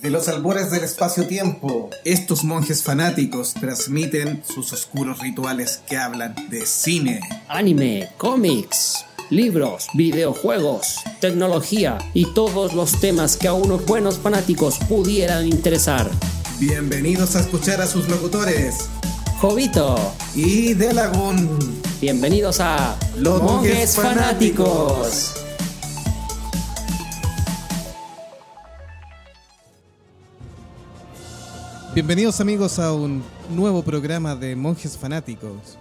De los albores del espacio-tiempo, estos monjes fanáticos transmiten sus oscuros rituales que hablan de cine, anime, cómics, libros, videojuegos, tecnología y todos los temas que a unos buenos fanáticos pudieran interesar. Bienvenidos a escuchar a sus locutores, Jovito y Delagun. Bienvenidos a Los Monjes Fanáticos. Bienvenidos amigos a un nuevo programa de Monjes Fanáticos.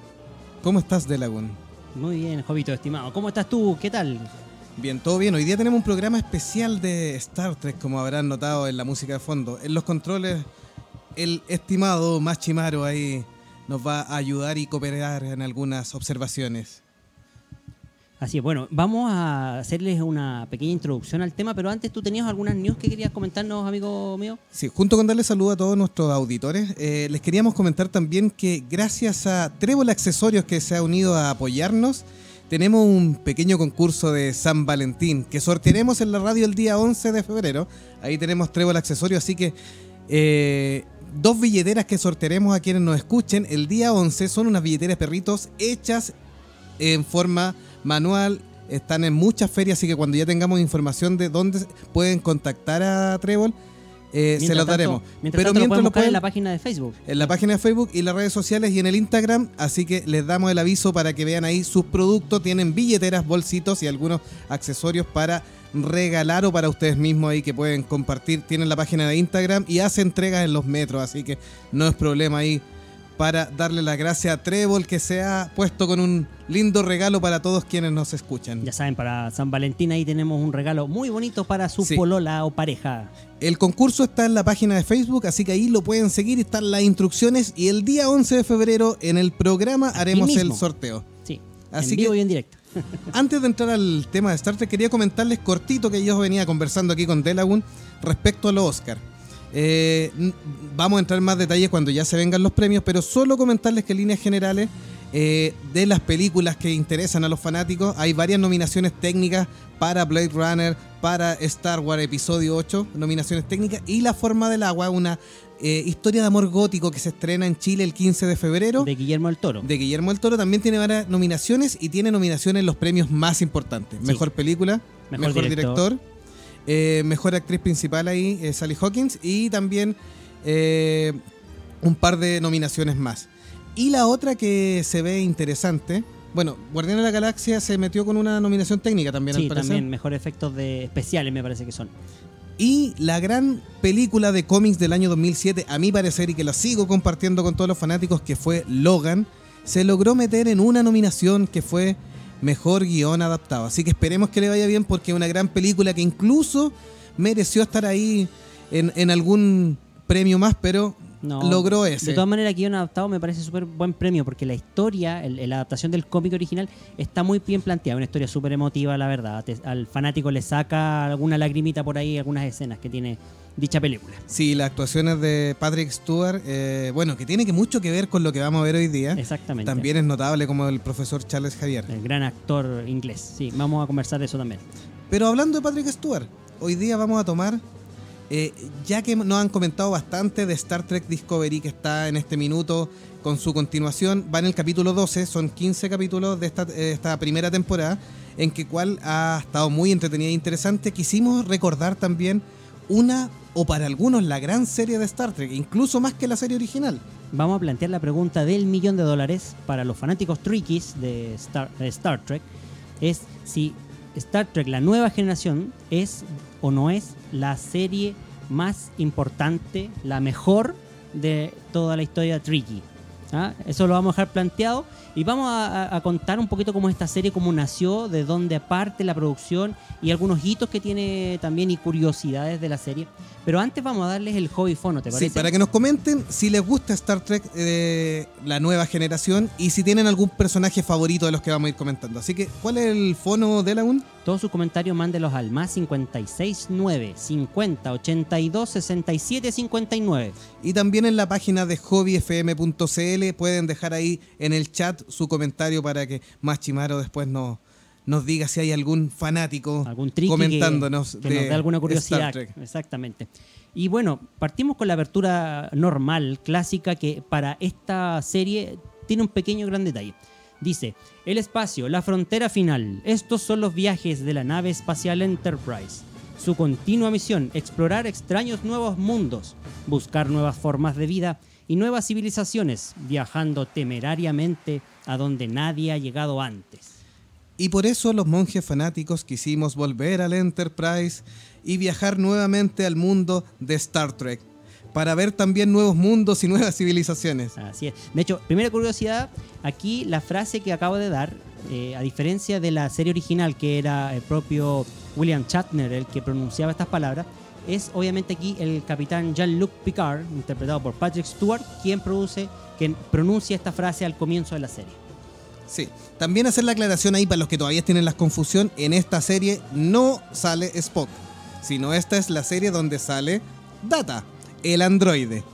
¿Cómo estás, Delagun? Muy bien, Jovito, estimado. ¿Cómo estás tú? ¿Qué tal? Bien, todo bien. Hoy día tenemos un programa especial de Star Trek, como habrán notado en la música de fondo. En los controles, el estimado Machimaro ahí nos va a ayudar y cooperar en algunas observaciones. Así es, bueno, vamos a hacerles una pequeña introducción al tema, pero antes tú tenías algunas news que querías comentarnos, amigo mío. Sí, junto con darle saludo a todos nuestros auditores, eh, les queríamos comentar también que gracias a Trébol Accesorios que se ha unido a apoyarnos, tenemos un pequeño concurso de San Valentín que sortearemos en la radio el día 11 de febrero. Ahí tenemos Trébol Accesorios, así que eh, dos billeteras que sortearemos a quienes nos escuchen el día 11 son unas billeteras perritos hechas en forma manual. Están en muchas ferias, así que cuando ya tengamos información de dónde pueden contactar a Trébol, eh, se los daremos. Mientras Pero mientras lo pueden en la página de Facebook. En la página de Facebook y las redes sociales y en el Instagram. Así que les damos el aviso para que vean ahí sus productos. Tienen billeteras, bolsitos y algunos accesorios para regalar o para ustedes mismos ahí que pueden compartir. Tienen la página de Instagram y hace entregas en los metros. Así que no es problema ahí para darle la gracia a Trébol que se ha puesto con un lindo regalo para todos quienes nos escuchan. Ya saben, para San Valentín ahí tenemos un regalo muy bonito para su polola o pareja. El concurso está en la página de Facebook, así que ahí lo pueden seguir, están las instrucciones y el día 11 de febrero en el programa haremos el sorteo. Sí, así en vivo y en directo. Antes de entrar al tema de Star Trek, quería comentarles cortito que yo venía conversando aquí con Delagun respecto a los Oscar. Eh, vamos a entrar en más detalles cuando ya se vengan los premios, pero solo comentarles que en líneas generales eh, de las películas que interesan a los fanáticos hay varias nominaciones técnicas para Blade Runner, para Star Wars Episodio 8, nominaciones técnicas, y La Forma del Agua, una eh, historia de amor gótico que se estrena en Chile el 15 de febrero. De Guillermo del Toro. De Guillermo del Toro también tiene varias nominaciones y tiene nominaciones en los premios más importantes. Mejor película, mejor, director eh, mejor actriz principal ahí, eh, Sally Hawkins, y también eh, un par de nominaciones más. Y la otra que se ve interesante, bueno, Guardián de la Galaxia se metió con una nominación técnica también, sí, también mejor efectos de especiales me parece que son. Y la gran película de cómics del año 2007, a mi parecer, y que la sigo compartiendo con todos los fanáticos, que fue Logan, se logró meter en una nominación que fue mejor guion adaptado. Así que esperemos que le vaya bien porque es una gran película que incluso mereció estar ahí en, algún premio más, pero logró ese. De todas maneras, guion adaptado me parece súper buen premio porque la historia, la adaptación del cómic original está muy bien planteada. Una historia súper emotiva, la verdad. al fanático le saca alguna lagrimita por ahí, algunas escenas que tiene dicha película. Sí, las actuaciones de Patrick Stewart, eh, bueno, que tiene que mucho que ver con lo que vamos a ver hoy día. Exactamente. También es notable como el profesor Charles Javier. El gran actor inglés, sí, vamos a conversar de eso también. Pero hablando de Patrick Stewart, hoy día vamos a tomar, eh, ya que nos han comentado bastante de Star Trek Discovery, que está en este minuto con su continuación, va en el capítulo 12, son 15 capítulos de esta, eh, esta primera temporada, en que cual ha estado muy entretenida e interesante. Quisimos recordar también una o para algunos la gran serie de Star Trek, incluso más que la serie original. Vamos a plantear la pregunta del millón de dólares para los fanáticos trickies de Star Trek. Es si Star Trek, la nueva generación, es o no es la serie más importante, la mejor de toda la historia tricky. ¿Ah? Eso lo vamos a dejar planteado y vamos a, contar un poquito cómo esta serie, cómo nació, de dónde parte la producción y algunos hitos que tiene también y curiosidades de la serie. Pero antes vamos a darles el hobby fono, ¿te parece? Sí, para que nos comenten si les gusta Star Trek eh, la nueva generación y si tienen algún personaje favorito de los que vamos a ir comentando. Así que, ¿cuál es el fono de la UN? Todos sus comentarios mándelos al más 569 50 82 67 59. Y también en la página de hobbyfm.cl pueden dejar ahí en el chat su comentario para que más Chimaro después nos nos diga si hay algún fanático Algún que- comentándonos que de nos dé alguna curiosidad. Star Trek. Exactamente. Y bueno, partimos con la abertura normal, clásica, que para esta serie tiene un pequeño gran detalle. Dice, el espacio, la frontera final, estos son los viajes de la nave espacial Enterprise. Su continua misión, explorar extraños nuevos mundos, buscar nuevas formas de vida y nuevas civilizaciones, viajando temerariamente a donde nadie ha llegado antes. Y por eso los monjes fanáticos quisimos volver al Enterprise y viajar nuevamente al mundo de Star Trek, para ver también nuevos mundos y nuevas civilizaciones. Así es. De hecho, primera curiosidad, aquí la frase que acabo de dar, eh, a diferencia de la serie original, que era el propio William Shatner el que pronunciaba estas palabras, es obviamente aquí el capitán Jean-Luc Picard, interpretado por Patrick Stewart, quien produce, quien pronuncia esta frase al comienzo de la serie. Sí, también hacer la aclaración ahí para los que todavía tienen la confusión, en esta serie no sale Spock, sino esta es la serie donde sale Data, el androide.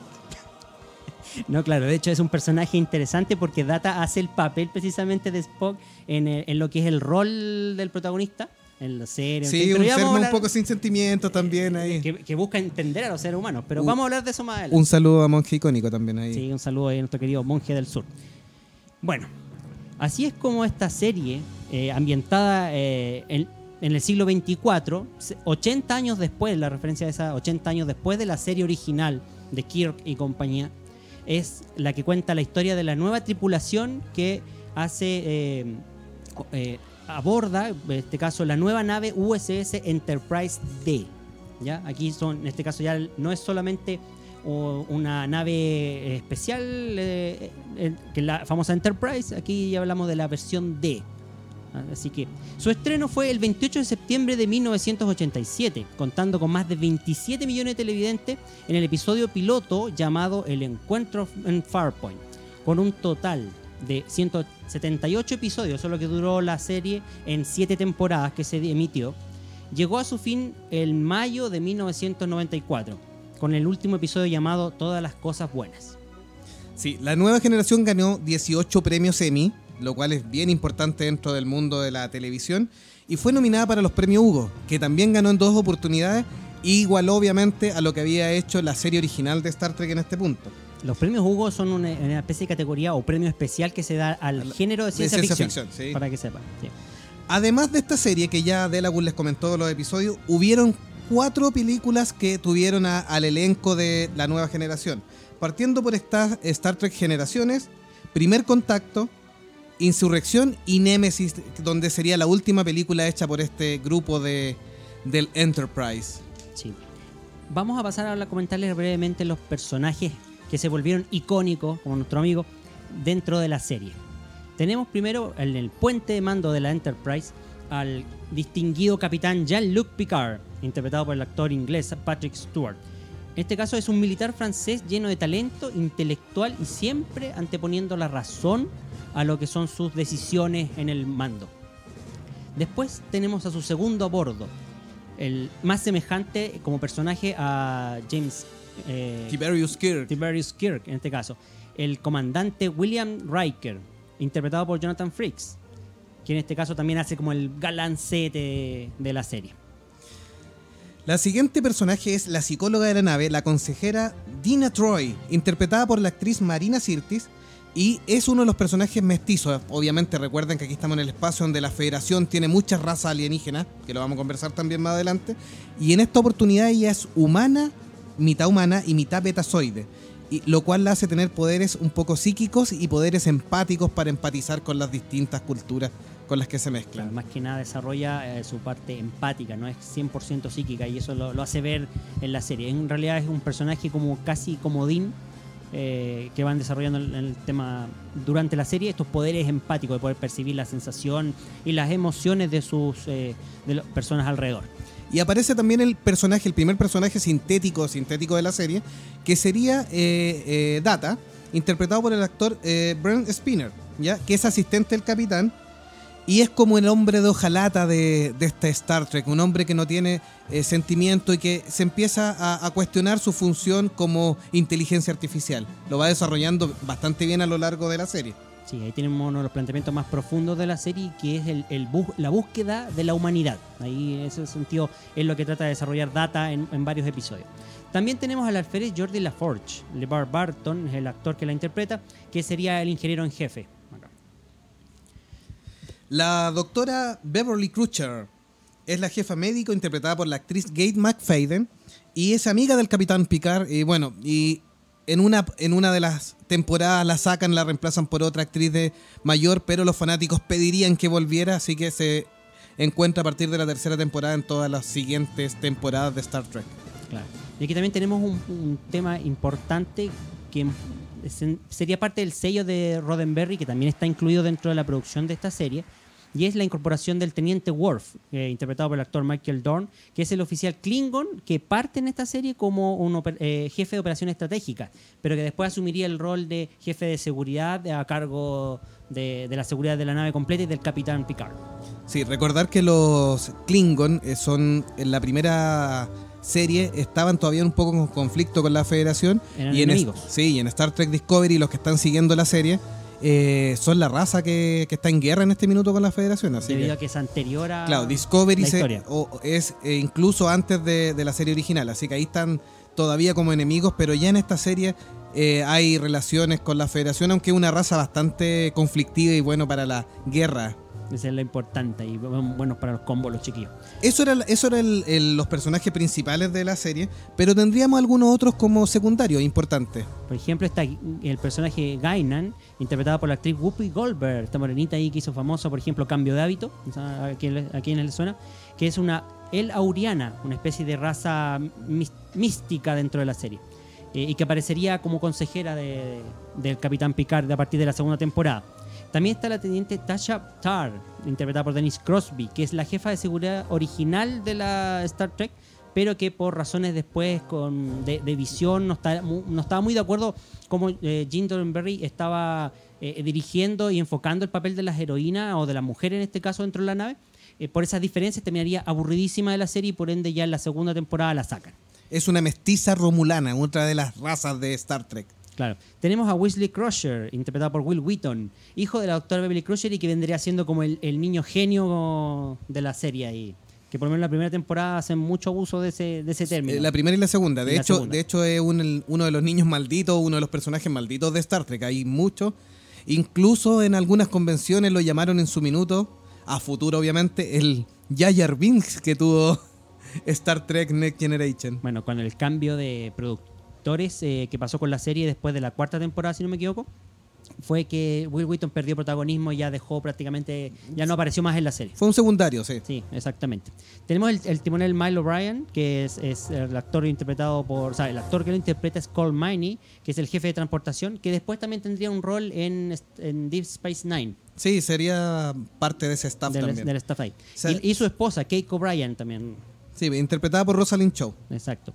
No, claro, de hecho es un personaje interesante porque Data hace el papel precisamente de Spock en, el- en lo que es el rol del protagonista, en la serie. en Sí, un ser a un hablar- poco sin sentimientos también ahí. que, que busca entender a los seres humanos, pero Un- vamos a hablar de eso más adelante. Un saludo a Monje Icónico también ahí. Sí, un saludo ahí a nuestro querido monje del sur. Bueno, así es como esta serie, eh, ambientada eh, en, en el siglo 24, se- 80 años después, la referencia de esa 80 años después de la serie original de Kirk y compañía, es la que cuenta la historia de la nueva tripulación que hace, eh, aborda, en este caso, la nueva nave USS Enterprise D. ¿ya? Aquí son, en este caso ya no es solamente una nave especial, eh, eh, que es la famosa Enterprise. Aquí ya hablamos de la versión D. Ah, Así que su estreno fue el 28 de septiembre de 1987, contando con más de 27 millones de televidentes en el episodio piloto llamado El Encuentro en Farpoint, con un total de 178 episodios, eso es lo que duró la serie en 7 temporadas que se emitió. Llegó a su fin en mayo de 1994, con el último episodio llamado Todas las cosas buenas. Sí, la nueva generación ganó 18 premios Emmy, lo cual es bien importante dentro del mundo de la televisión, y fue nominada para los premios Hugo, que también ganó en dos oportunidades, igual obviamente a lo que había hecho la serie original de Star Trek en este punto. Los premios Hugo son una, una especie de categoría o premio especial que se da al Al- género de de ciencia, ciencia ficción, ficción, sí. para que sepan. sí. Además de esta serie que ya Delagun les comentó los episodios, hubieron cuatro películas que tuvieron a- al elenco de la nueva generación. Partiendo por esta Star Trek Generaciones, Primer Contacto, Insurrección y Nemesis, donde sería la última película hecha por este grupo de, del Enterprise. Sí. Vamos a pasar a comentarles brevemente los personajes que se volvieron icónicos, como nuestro amigo, dentro de la serie. Tenemos primero en el puente de mando de la Enterprise al distinguido capitán Jean-Luc Picard, interpretado por el actor inglés Patrick Stewart. En este caso es un militar francés lleno de talento, intelectual y siempre anteponiendo la razón a lo que son sus decisiones en el mando. Después tenemos a su segundo a bordo, el más semejante como personaje a James eh, Tiberius Kirk. Tiberius Kirk, en este caso, el comandante William Riker, interpretado por Jonathan Frakes, que en este caso también hace como el galancete de la serie. La siguiente personaje es la psicóloga de la nave, la consejera Dina Troy, interpretada por la actriz Marina Sirtis, y es uno de los personajes mestizos. Obviamente recuerden que aquí estamos en el espacio donde la Federación tiene muchas razas alienígenas, que lo vamos a conversar también más adelante, y en esta oportunidad ella es humana, mitad humana y mitad betazoide, y lo cual la hace tener poderes un poco psíquicos y poderes empáticos para empatizar con las distintas culturas con las que se mezclan. más que nada desarrolla eh, su parte empática, no es 100% psíquica y eso lo, lo hace ver en la serie. En realidad es un personaje como casi comodín eh, que van desarrollando el, el tema durante la serie, estos poderes empáticos de poder percibir la sensación y las emociones de sus eh, de las personas alrededor. Y aparece también el personaje, el primer personaje sintético, sintético de la serie, que sería eh, eh, Data, interpretado por el actor eh, Brent Spinner, ¿ya? que es asistente del capitán. Y es como el hombre de hojalata de, de esta Star Trek, un hombre que no tiene eh, sentimiento y que se empieza a cuestionar su función como inteligencia artificial. Lo va desarrollando bastante bien a lo largo de la serie. Sí, ahí tenemos uno de los planteamientos más profundos de la serie, que es el, la búsqueda de la humanidad. Ahí en ese sentido es lo que trata de desarrollar Data en, varios episodios. También tenemos al alférez Jordi LaForge. LeVar Barton es el actor que la interpreta, que sería el ingeniero en jefe. La doctora Beverly Crutcher es la jefa médico interpretada por la actriz Kate McFadden y es amiga del capitán Picard. Y bueno, y en una, en una de las temporadas la sacan, la reemplazan por otra actriz de mayor, pero los fanáticos pedirían que volviera, así que se encuentra a partir de la tercera temporada en todas las siguientes temporadas de Star Trek. Claro. Y aquí también tenemos un, un tema importante que sería parte del sello de Roddenberry, que también está incluido dentro de la producción de esta serie, y es la incorporación del teniente Worf, eh, interpretado por el actor Michael Dorn, que es el oficial Klingon que parte en esta serie como un eh, jefe de operaciones estratégicas, pero que después asumiría el rol de jefe de seguridad a cargo de, de la seguridad de la nave completa y del capitán Picard. Sí, recordar que los Klingon eh, son en la primera serie estaban todavía un poco en conflicto con la Federación Eran y en enemigos. sí, y en Star Trek Discovery los que están siguiendo la serie eh, son la raza que, que está en guerra en este minuto con la Federación, así debido que a que es anterior a claro, Discovery se- o- es eh, incluso antes de, de la serie original, así que ahí están todavía como enemigos, pero ya en esta serie eh, hay relaciones con la Federación, aunque es una raza bastante conflictiva y bueno para la guerra Esa es lo importante y bu- buenos para los combos, los chiquillos. Eso era, eso era el- el- los personajes principales de la serie, pero tendríamos algunos otros como secundarios importantes. Por ejemplo, está el personaje Gainan, interpretado por la actriz Whoopi Goldberg, esta morenita ahí que hizo famoso, por ejemplo, Cambio de Hábito, a quien, a quien le suena, que es una El Auriana, una especie de raza mística dentro de la serie, eh, y que aparecería como consejera de- del Capitán Picard a partir de la segunda temporada. También está la teniente Tasha Tar, interpretada por Dennis Crosby, que es la jefa de seguridad original de la Star Trek, pero que por razones después con, de, visión no, está, estaba muy de acuerdo cómo eh, Gene Roddenberry estaba eh, dirigiendo y enfocando el papel de las heroínas o de la mujer en este caso dentro de la nave. Eh, por esas diferencias terminaría aburridísima de la serie y por ende ya en la segunda temporada la sacan. Es una mestiza romulana, otra de las razas de Star Trek. Claro. Tenemos a Wesley Crusher, interpretado por Will Wheaton, hijo de la doctora Beverly Crusher y que vendría siendo como el, el niño genio de la serie ahí. Que por lo menos en la primera temporada hacen mucho abuso de ese, de ese término. Eh, La primera y la segunda. De la hecho, segunda. de hecho es un- el- uno de los niños malditos, uno de los personajes malditos de Star Trek. Hay muchos. Incluso en algunas convenciones lo llamaron en su minuto, a futuro obviamente, el Jar Binks que tuvo Star Trek Next Generation. Bueno, con el cambio de productores eh, que pasó con la serie después de la cuarta temporada, si no me equivoco, fue que Will Wheaton perdió protagonismo y ya dejó prácticamente, ya no apareció más en la serie. Fue un secundario, sí. Sí, exactamente. Tenemos el, el timonel Milo O'Brien, que es, es el actor interpretado por. O sea, el actor que lo interpreta es Cole Miney, que es el jefe de transportación, que después también tendría un rol en, en Deep Space Nine, Sí, sería parte de ese staff del, también. del staff ahí. O sea- y, y su esposa, Kate O'Brien, también. Sí, interpretada por Rosalind Chow. Exacto.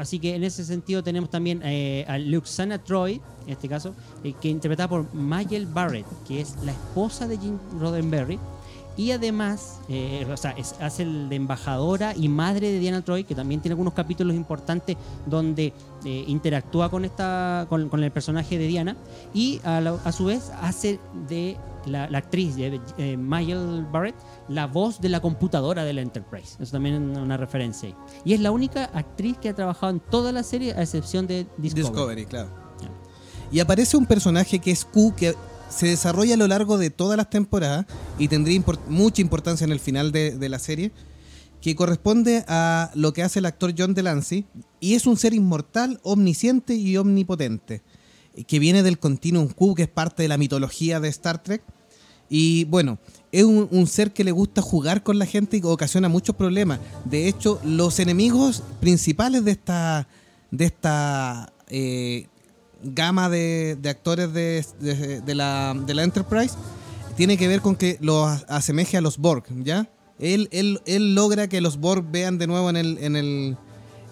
Así que en ese sentido tenemos también eh, a Luxana Troy, en este caso, eh, que interpretada por Mayel Barrett, que es la esposa de Jim Roddenberry. Y además, eh, hace el de embajadora y madre de Diana Troy, que también tiene algunos capítulos importantes donde eh, interactúa con, esta, con, el personaje de Diana. Y a, su vez hace de la, actriz, eh, eh, Barrett, la voz de la computadora de la Enterprise. Eso también es una referencia ahí. Y es la única actriz que ha trabajado en toda la serie, a excepción de Discovery. Discovery, claro. Y aparece un personaje que es Q, que se desarrolla a lo largo de todas las temporadas y tendría import- mucha importancia en el final de, de la serie, que corresponde a lo que hace el actor John Delancey, y es un ser inmortal, omnisciente y omnipotente, que viene del Continuum Q, que es parte de la mitología de Star Trek. Y bueno, es un, ser que le gusta jugar con la gente y ocasiona muchos problemas. De hecho, los enemigos principales de esta, de esta eh, gama de, de actores de, de- la, de la Enterprise tiene que ver con que los as- asemeje a los Borg, ¿ya? Él, él, él logra que los Borg vean de nuevo en el, en el,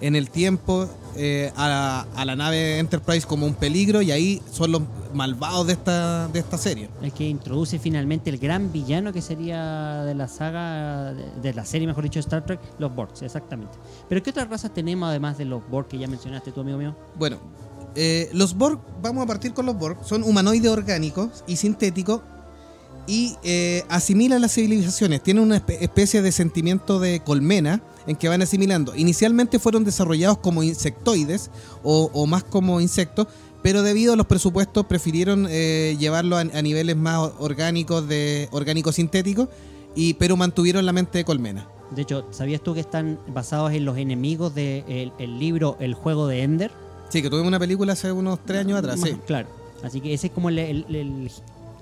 en el tiempo eh, a, a la nave Enterprise como un peligro y ahí son los malvados de esta, de esta serie. El que introduce finalmente el gran villano que sería de la saga, de, de la serie, mejor dicho, Star Trek, los Borgs, exactamente. Pero ¿qué otras razas tenemos además de los Borg que ya mencionaste tú, amigo mío? Bueno, Eh, los Borg, vamos a partir con los Borg, son humanoides orgánicos y sintéticos y eh, asimilan las civilizaciones. Tienen una espe- especie de sentimiento de colmena en que van asimilando. Inicialmente fueron desarrollados como insectoides o, o más como insectos, pero debido a los presupuestos prefirieron eh, llevarlo a, a niveles más orgánicos, de orgánicos sintéticos, y, pero mantuvieron la mente de colmena. De hecho, ¿sabías tú que están basados en los enemigos del el libro El juego de Ender? Sí, que tuvimos una película hace unos tres años atrás, Más- sí. Claro. Así que ese es como el- el- el-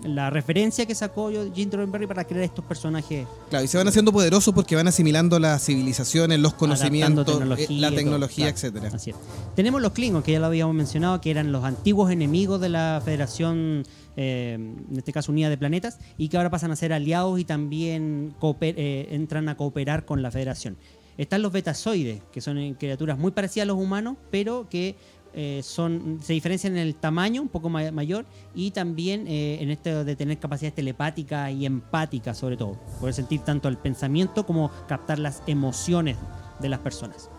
la referencia que sacó Jim Roddenberry para crear estos personajes. Claro, y se van haciendo poderosos porque van asimilando las civilizaciones, los conocimientos, eh, tecnología la y todo, tecnología, claro. etcétera. Así es. Tenemos los Klingons, que ya lo habíamos mencionado, que eran los antiguos enemigos de la Federación, eh, en este caso Unida de Planetas, y que ahora pasan a ser aliados y también eh, entran a cooperar con la Federación. Están los betazoides, que son criaturas muy parecidas a los humanos, pero que eh, son, se diferencian en el tamaño, un poco ma- mayor, y también eh, en esto de tener capacidades telepáticas y empáticas, sobre todo. Poder sentir tanto el pensamiento como captar las emociones de las personas.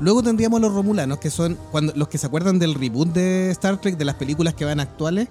Luego tendríamos los romulanos, que son cuando los que se acuerdan del reboot de Star Trek, de las películas que van actuales,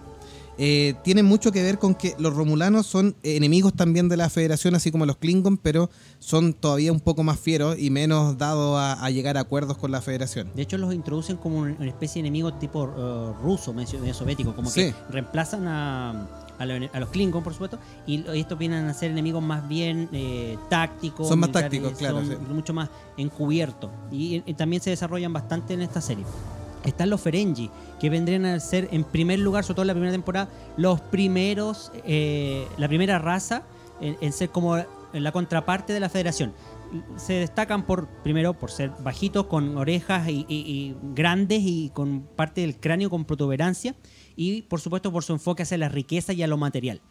eh, tienen mucho que ver con que los romulanos son enemigos también de la Federación, así como los Klingon, pero son todavía un poco más fieros y menos dados a, a llegar a acuerdos con la Federación. De hecho, los introducen como una especie de enemigo tipo eh, ruso, soviético, como Sí. que reemplazan a, a, lo- a los Klingon, por supuesto, y estos vienen a ser enemigos más bien eh, tácticos. Son más tácticos, claro, son sí. mucho más encubiertos. Y, y también se desarrollan bastante en esta serie. Están los Ferengi, que vendrían a ser, en primer lugar, sobre todo en la primera temporada, los primeros, eh, la primera raza en, en ser como la contraparte de la Federación. Se destacan por, primero, por ser bajitos, con orejas y, y- y grandes y con parte del cráneo con protuberancia, y por supuesto por su enfoque hacia la riqueza y a lo material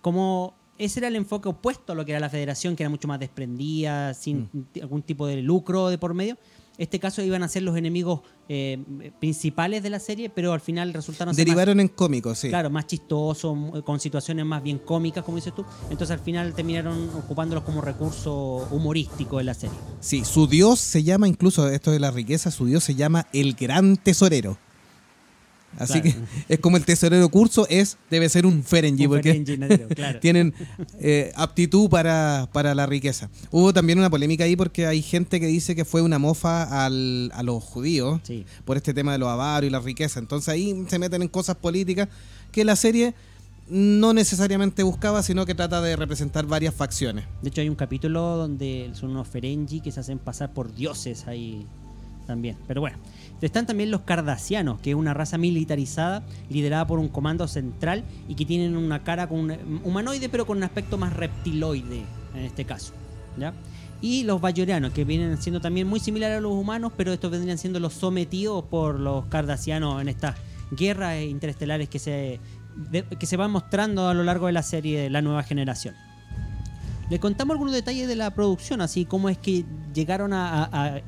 como ese era el enfoque opuesto a lo que era la federación, que era mucho más desprendida, sin t- algún tipo de lucro de por medio. Este caso iban a ser los enemigos eh, principales de la serie, pero al final resultaron más- Derivaron en cómicos, sí. claro, más chistosos, con situaciones más bien cómicas, como dices tú. Entonces al final terminaron ocupándolos como recurso humorístico de la serie. Sí, su dios se llama, incluso esto de la riqueza, su dios se llama el gran tesorero. Así Claro. que es como el tesorero curso, es debe ser un Ferengi, Un porque Ferengi natero, claro. tienen eh, aptitud para, para la riqueza. Hubo también una polémica ahí porque hay gente que dice que fue una mofa al- a los judíos Sí. por este tema de los avarios y la riqueza. Entonces ahí se meten en cosas políticas que la serie no necesariamente buscaba, sino que trata de representar varias facciones. De hecho, hay un capítulo donde son unos Ferengi que se hacen pasar por dioses ahí también. Pero bueno, están también los Cardassianos, que es una raza militarizada liderada por un comando central y que tienen una cara con un humanoide, pero con un aspecto más reptiloide en este caso. ¿ya? Y los Bayoreanos, que vienen siendo también muy similares a los humanos, pero estos vendrían siendo los sometidos por los Cardassianos en estas guerras interestelares que se, que se van mostrando a lo largo de la serie de la nueva generación. Le contamos algunos detalles de la producción, así como es que llegaron a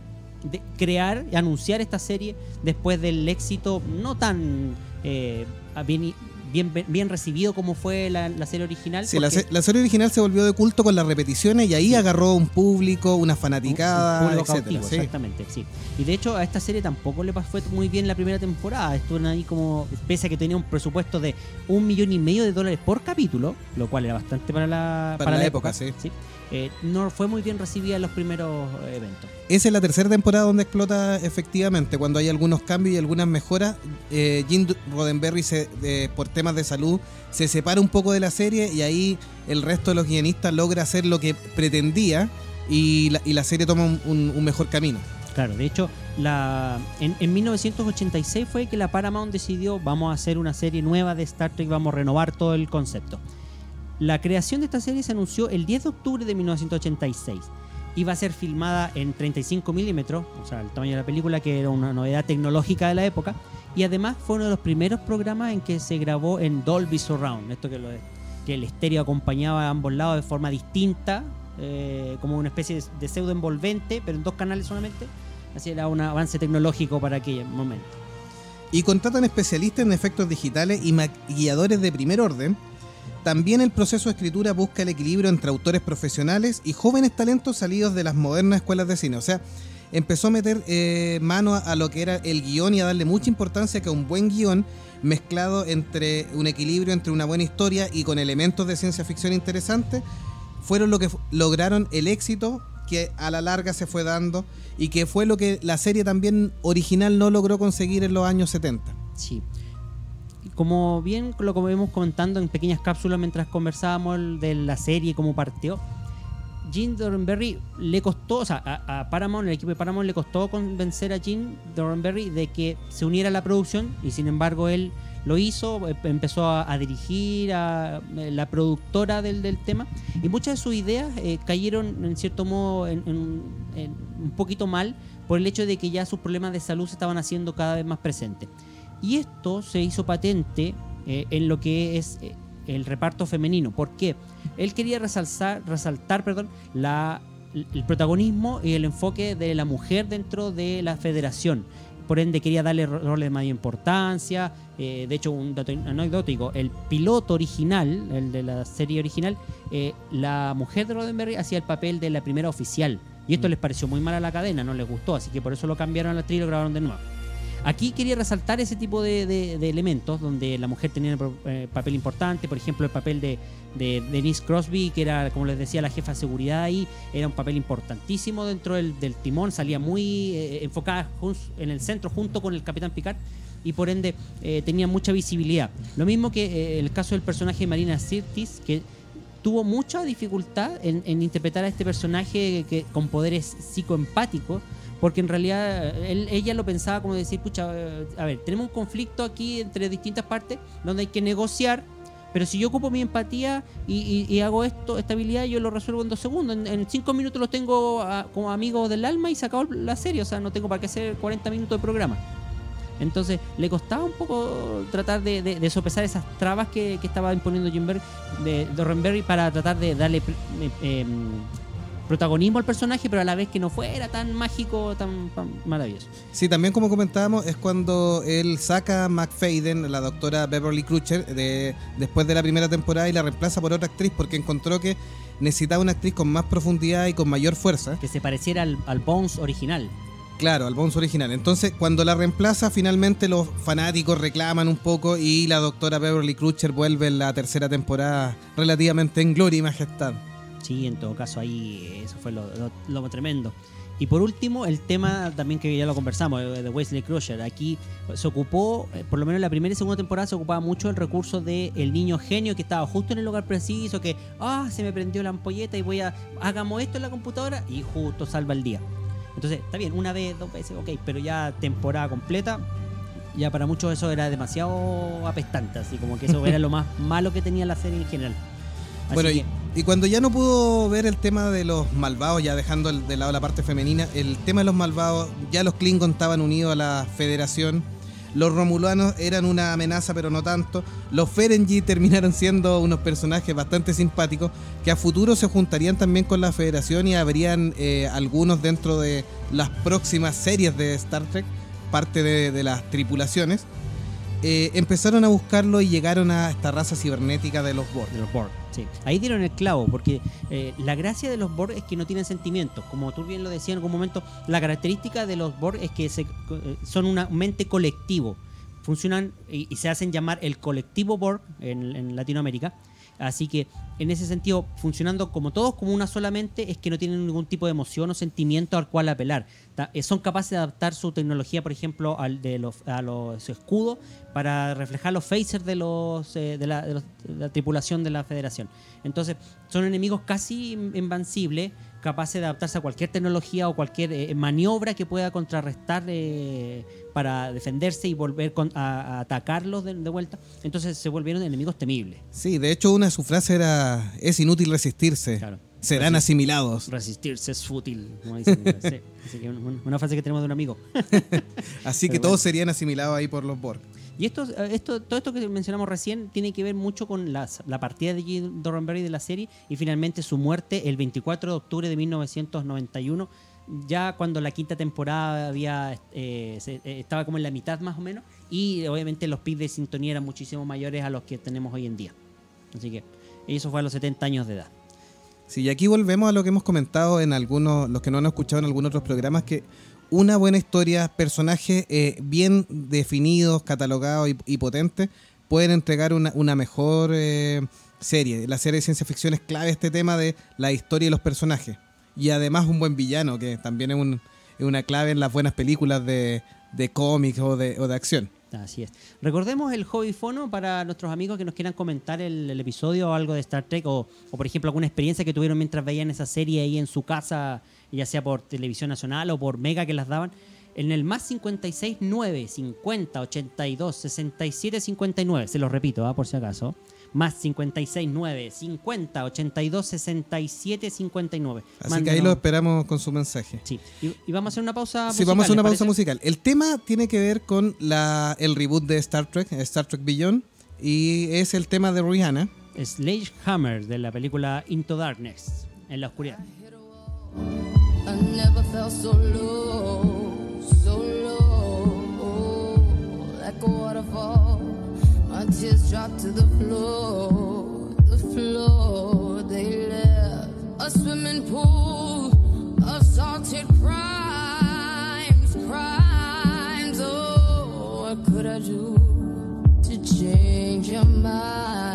de- crear y anunciar esta serie después del éxito no tan eh, bien, bien, bien recibido como fue la, la serie original. Sí, la, porque- se- la serie original se volvió de culto con las repeticiones y ahí Sí. agarró un público, una un- fanaticada, un etcétera. cautivo, sí. exactamente, sí. Y de hecho a esta serie tampoco le fue muy bien la primera temporada. Estuvieron ahí como, pese a que tenía un presupuesto de un millón y medio de dólares por capítulo, lo cual era bastante para la, Para la época, sí. Eh, no fue muy bien recibida en los primeros eh, eventos. Esa es la tercera temporada donde explota efectivamente, cuando hay algunos cambios y algunas mejoras. Eh, Jim Roddenberry, se, eh, por temas de salud, se separa un poco de la serie y ahí el resto de los guionistas logra hacer lo que pretendía y la, y la serie toma un, un- un mejor camino. Claro, de hecho, la, en, en 1986 fue que la Paramount decidió, vamos a hacer una serie nueva de Star Trek, vamos a renovar todo el concepto. La creación de esta serie se anunció el 10 de octubre de 1986. Iba a ser filmada en 35 milímetros, o sea, el tamaño de la película, que era una novedad tecnológica de la época. Y además fue uno de los primeros programas en que se grabó en Dolby Surround. Esto que, lo, que el estéreo acompañaba a ambos lados de forma distinta, eh, como una especie de, de pseudo envolvente, pero en dos canales solamente. Así era un avance tecnológico para aquel momento. Y contratan especialistas en efectos digitales y maquilladores de primer orden. También el proceso de escritura busca el equilibrio entre autores profesionales y jóvenes talentos salidos de las modernas escuelas de cine. O sea, empezó a meter eh, mano a, lo que era el guion y a darle mucha importancia que un buen guion mezclado entre un equilibrio entre una buena historia y con elementos de ciencia ficción interesantes, fueron lo que lograron el éxito que a la larga se fue dando y que fue lo que la serie también original no logró conseguir en los años 70. Sí. Como bien lo como vimos comentando en pequeñas cápsulas mientras conversábamos de la serie, cómo partió, Gene Dornberry le costó, o sea, a, Paramount, el equipo de Paramount le costó convencer a Gene Dornberry de que se uniera a la producción y sin embargo él lo hizo, eh, empezó a, dirigir a eh, la productora del, tema y muchas de sus ideas eh, cayeron en cierto modo en un poquito mal por el hecho de que ya sus problemas de salud se estaban haciendo cada vez más presentes. Y esto se hizo patente eh, en lo que es eh, el reparto femenino. ¿Por qué? Él quería resaltar, resaltar perdón, la, el protagonismo y el enfoque de la mujer dentro de la federación. Por ende, quería darle ro- roles de mayor importancia. Eh, de hecho, un dato anecdótico: el piloto original, el de la serie original, eh, la mujer de Roddenberry hacía el papel de la primera oficial. Y esto Mm. les pareció muy mal a la cadena, no les gustó, así que por eso lo cambiaron a la actriz y lo grabaron de nuevo. Aquí quería resaltar ese tipo de, elementos donde la mujer tenía un eh, papel importante, por ejemplo el papel de, de Denise Crosby, que era, como les decía, la jefa de seguridad ahí, era un papel importantísimo dentro del, timón, salía muy eh, enfocada en el centro junto con el capitán Picard y por ende eh, tenía mucha visibilidad. Lo mismo que el caso del personaje de Marina Sirtis, que tuvo mucha dificultad en, en interpretar a este personaje que, con poderes psicoempáticos, porque en realidad él- ella lo pensaba como decir, pucha, a ver, tenemos un conflicto aquí entre distintas partes donde hay que negociar, pero si yo ocupo mi empatía y, hago esto, esta habilidad, yo lo resuelvo en dos segundos. En, cinco minutos los tengo como amigos del alma y se acabó la serie, o sea, no tengo para qué hacer 40 minutos de programa. Entonces le costaba un poco tratar de, sopesar esas trabas que, estaba imponiendo Jim Ber- de, Roddenberry para tratar de darle eh, eh, protagonismo al personaje, pero a la vez que no fuera tan mágico, tan, tan maravilloso. Sí, también como comentábamos, es cuando él saca a McFadden, la doctora Beverly Crusher, de, después de la primera temporada y la reemplaza por otra actriz porque encontró que necesitaba una actriz con más profundidad y con mayor fuerza. Que se pareciera al, al Bones original. Claro, al Bones original. Entonces, cuando la reemplaza, finalmente los fanáticos reclaman un poco y la doctora Beverly Crusher vuelve en la tercera temporada relativamente en gloria y majestad. Sí, en todo caso ahí eso fue lo, lo- lo tremendo. Y por último, el tema también que ya lo conversamos, eh, de Wesley Crusher. Aquí se ocupó, eh, por lo menos en la primera y segunda temporada, se ocupaba mucho el recurso del el niño genio que estaba justo en el lugar preciso, que, ah, se me prendió la ampolleta y voy a, hagamos esto en la computadora y justo salva el día. Entonces, está bien, una vez, dos veces, ok, pero ya temporada completa, ya para muchos eso era demasiado apestante, así como que eso era lo más malo que tenía la serie en general. Así bueno, que- y, y cuando ya no pudo ver el tema de los malvados, ya dejando de lado la parte femenina, el tema de los malvados, ya los Klingon estaban unidos a la Federación. Los Romulanos eran una amenaza, pero no tanto. Los Ferengi terminaron siendo unos personajes bastante simpáticos que a futuro se juntarían también con la Federación y habrían eh, algunos dentro de las próximas series de Star Trek, parte de las tripulaciones. Eh, empezaron a buscarlo y llegaron a esta raza cibernética de los Borg. De los Borg, sí. Ahí dieron el clavo, porque eh, la gracia de los Borg es que no tienen sentimientos. Como tú bien lo decías en algún momento, la característica de los Borg es que se- eh, son una mente colectivo. Funcionan y, se hacen llamar el colectivo Borg en Latinoamérica. Así que en ese sentido, funcionando como todos, como una sola mente, es que no tienen ningún tipo de emoción o sentimiento al cual apelar. Eh, son capaces de adaptar su tecnología, por ejemplo, al de los, a los escudos para reflejar los phasers de, los, eh, de, la, de los- de la tripulación de la Federación. Entonces, son enemigos casi in- invencibles, capaces de adaptarse a cualquier tecnología o cualquier eh, maniobra que pueda contrarrestar eh, para defenderse y volver con- a, a atacarlos de, de vuelta. Entonces, se volvieron enemigos temibles. Sí, de hecho una de sus frases era, es inútil resistirse, Claro. serán asimilados. Resistirse es fútil. como dicen. Sí, así que una, una frase que tenemos de un amigo. Así que Pero todos bueno. serían asimilados ahí por los Borg. Y esto, esto, todo esto que mencionamos recién tiene que ver mucho con la partida de Gene Roddenberry de la serie y finalmente su muerte el 24 de octubre de 1991, ya cuando la quinta temporada había eh, eh, estaba como en la mitad más o menos y obviamente los picks de sintonía eran muchísimo mayores a los que tenemos hoy en día. Así que eso fue a los 70 años de edad. Sí, y aquí volvemos a lo que hemos comentado en algunos, los que no han escuchado en algunos otros programas, que una buena historia, personajes eh, bien definidos, catalogados y, potentes, pueden entregar una, una mejor eh, serie. La serie de ciencia ficción es clave este tema de la historia y los personajes. Y además un buen villano, que también es, un, es una clave en las buenas películas de, de cómics o de, o de acción. Así es. Recordemos el hobby fono para nuestros amigos que nos quieran comentar el, episodio o algo de Star Trek o, o, por ejemplo, alguna experiencia que tuvieron mientras veían esa serie ahí en su casa, ya sea por televisión nacional o por Mega que las daban. En el más 56 9 50 82 67 59, se los repito, ¿ah? por si acaso más 56 9 50 82 67 59. Así que ahí lo esperamos con su mensaje. Sí, y, vamos a hacer una pausa musical. Sí, vamos a hacer una pausa musical. El tema tiene que ver con la, el reboot de Star Trek, Star Trek Beyond, y es el tema de Rihanna. Hammer de la película Into Darkness, en la oscuridad. My tears drop to the floor, the floor. They left a swimming pool of salted crimes, crimes. Oh, what could I do to change your mind?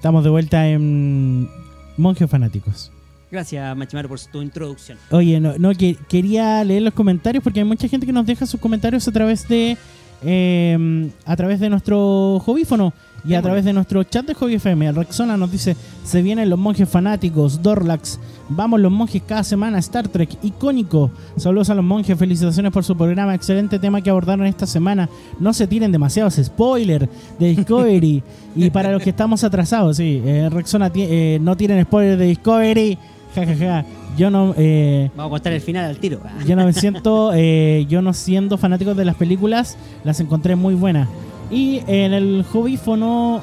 Estamos de vuelta en Monjes Fanáticos. Gracias, Machimaro, por tu introducción. Oye, no, no quería leer los comentarios porque hay mucha gente que nos deja sus comentarios a través de em, a través de nuestro jovífono y a través de nuestro chat de Hobby FM. Rexona nos dice, se vienen los monjes fanáticos, Dorlax, vamos los monjes cada semana, Star Trek, icónico. Saludos a los monjes, felicitaciones por su programa, excelente tema que abordaron esta semana. No se tiren demasiados spoilers de Discovery. y para los que estamos atrasados, sí, eh, Rexona eh, no tienen spoilers de Discovery. Ja, ja, ja. Yo no, eh, Vamos a contar el final al tiro. Yo no me siento, eh, yo no siendo fanático de las películas, las encontré muy buenas. Y en el hobbyfono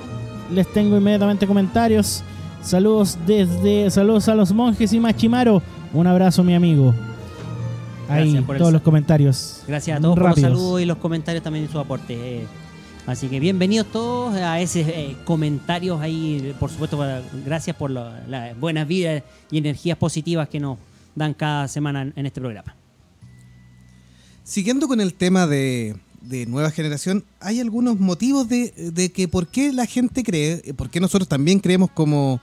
les tengo inmediatamente comentarios. Saludos desde, saludos a los monjes y Machimaro. Un abrazo, mi amigo. Ahí, Gracias por todos los comentarios. Gracias a todos por Rápidos. los saludos y los comentarios también y su aporte. eh. Así que bienvenidos todos a ese eh, comentarios ahí, por supuesto, gracias por la- las buenas vidas y energías positivas que nos dan cada semana en, en este programa. Siguiendo con el tema de, de nueva generación, hay algunos motivos de, de que por qué la gente cree, eh, por qué nosotros también creemos como,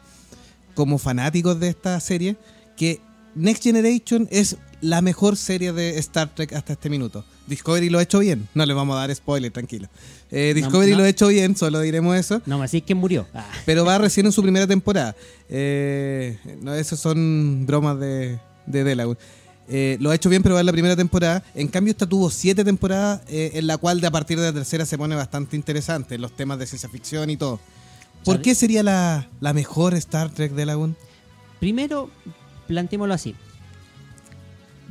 como fanáticos de esta serie, que Next Generation es la mejor serie de Star Trek hasta este minuto. Discovery lo ha hecho bien, no le vamos a dar spoiler, tranquilo. Eh, Discovery no. lo ha hecho bien, solo diremos eso. No me decís que murió. Ah. Pero va recién en su primera temporada. Eh, no, esos son bromas de, de Delaware. Eh, lo ha hecho bien, pero va en la primera temporada. En cambio, esta tuvo siete temporadas, eh, en la cual de a partir de la tercera se pone bastante interesante, los temas de ciencia ficción y todo. ¿Por ¿Sabe? qué sería la, la mejor Star Trek de Lagoon? Primero, planteémoslo así.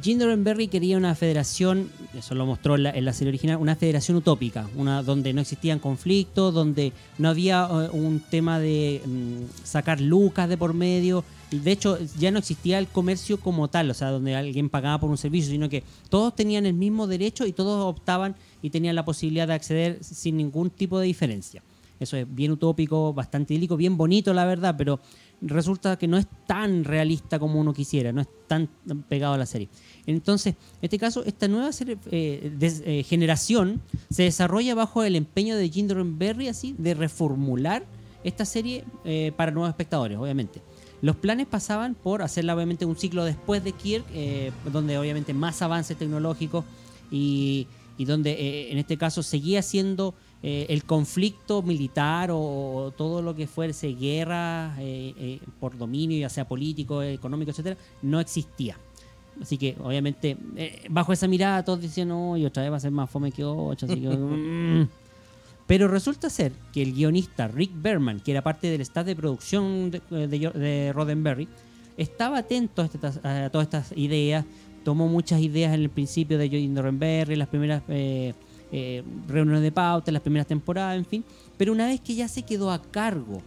Jim Roddenberry quería una federación, eso lo mostró en la, serie original, una federación utópica, una donde no existían conflictos, donde no había eh, un tema de mm, sacar lucas de por medio. De hecho, ya no existía el comercio como tal, o sea, donde alguien pagaba por un servicio, sino que todos tenían el mismo derecho y todos optaban y tenían la posibilidad de acceder sin ningún tipo de diferencia. Eso es bien utópico, bastante idílico, bien bonito, la verdad, pero resulta que no es tan realista como uno quisiera, no es tan pegado a la serie. Entonces, en este caso, esta nueva serie, eh, eh, generación se desarrolla bajo el empeño de Jim Roddenberry, así, de reformular esta serie eh, para nuevos espectadores, obviamente. Los planes pasaban por hacerla, obviamente, un ciclo después de Kirk, donde obviamente más avances tecnológicos y, y donde en este caso seguía siendo eh, el conflicto militar o, o todo lo que fuese guerra eh, eh, por dominio, ya sea político, económico, etcétera, no existía. Así que, obviamente, bajo esa mirada todos decían, no, y otra vez va a ser más fome que ocho, así que... mm". Pero resulta ser que el guionista Rick Berman, que era parte del staff de producción de, de- de Roddenberry, estaba atento a, estas- a todas estas ideas, tomó muchas ideas en el principio de Roddenberry, las primeras eh, reuniones de pauta, las primeras temporadas, en fin. Pero una vez que ya se quedó a cargo,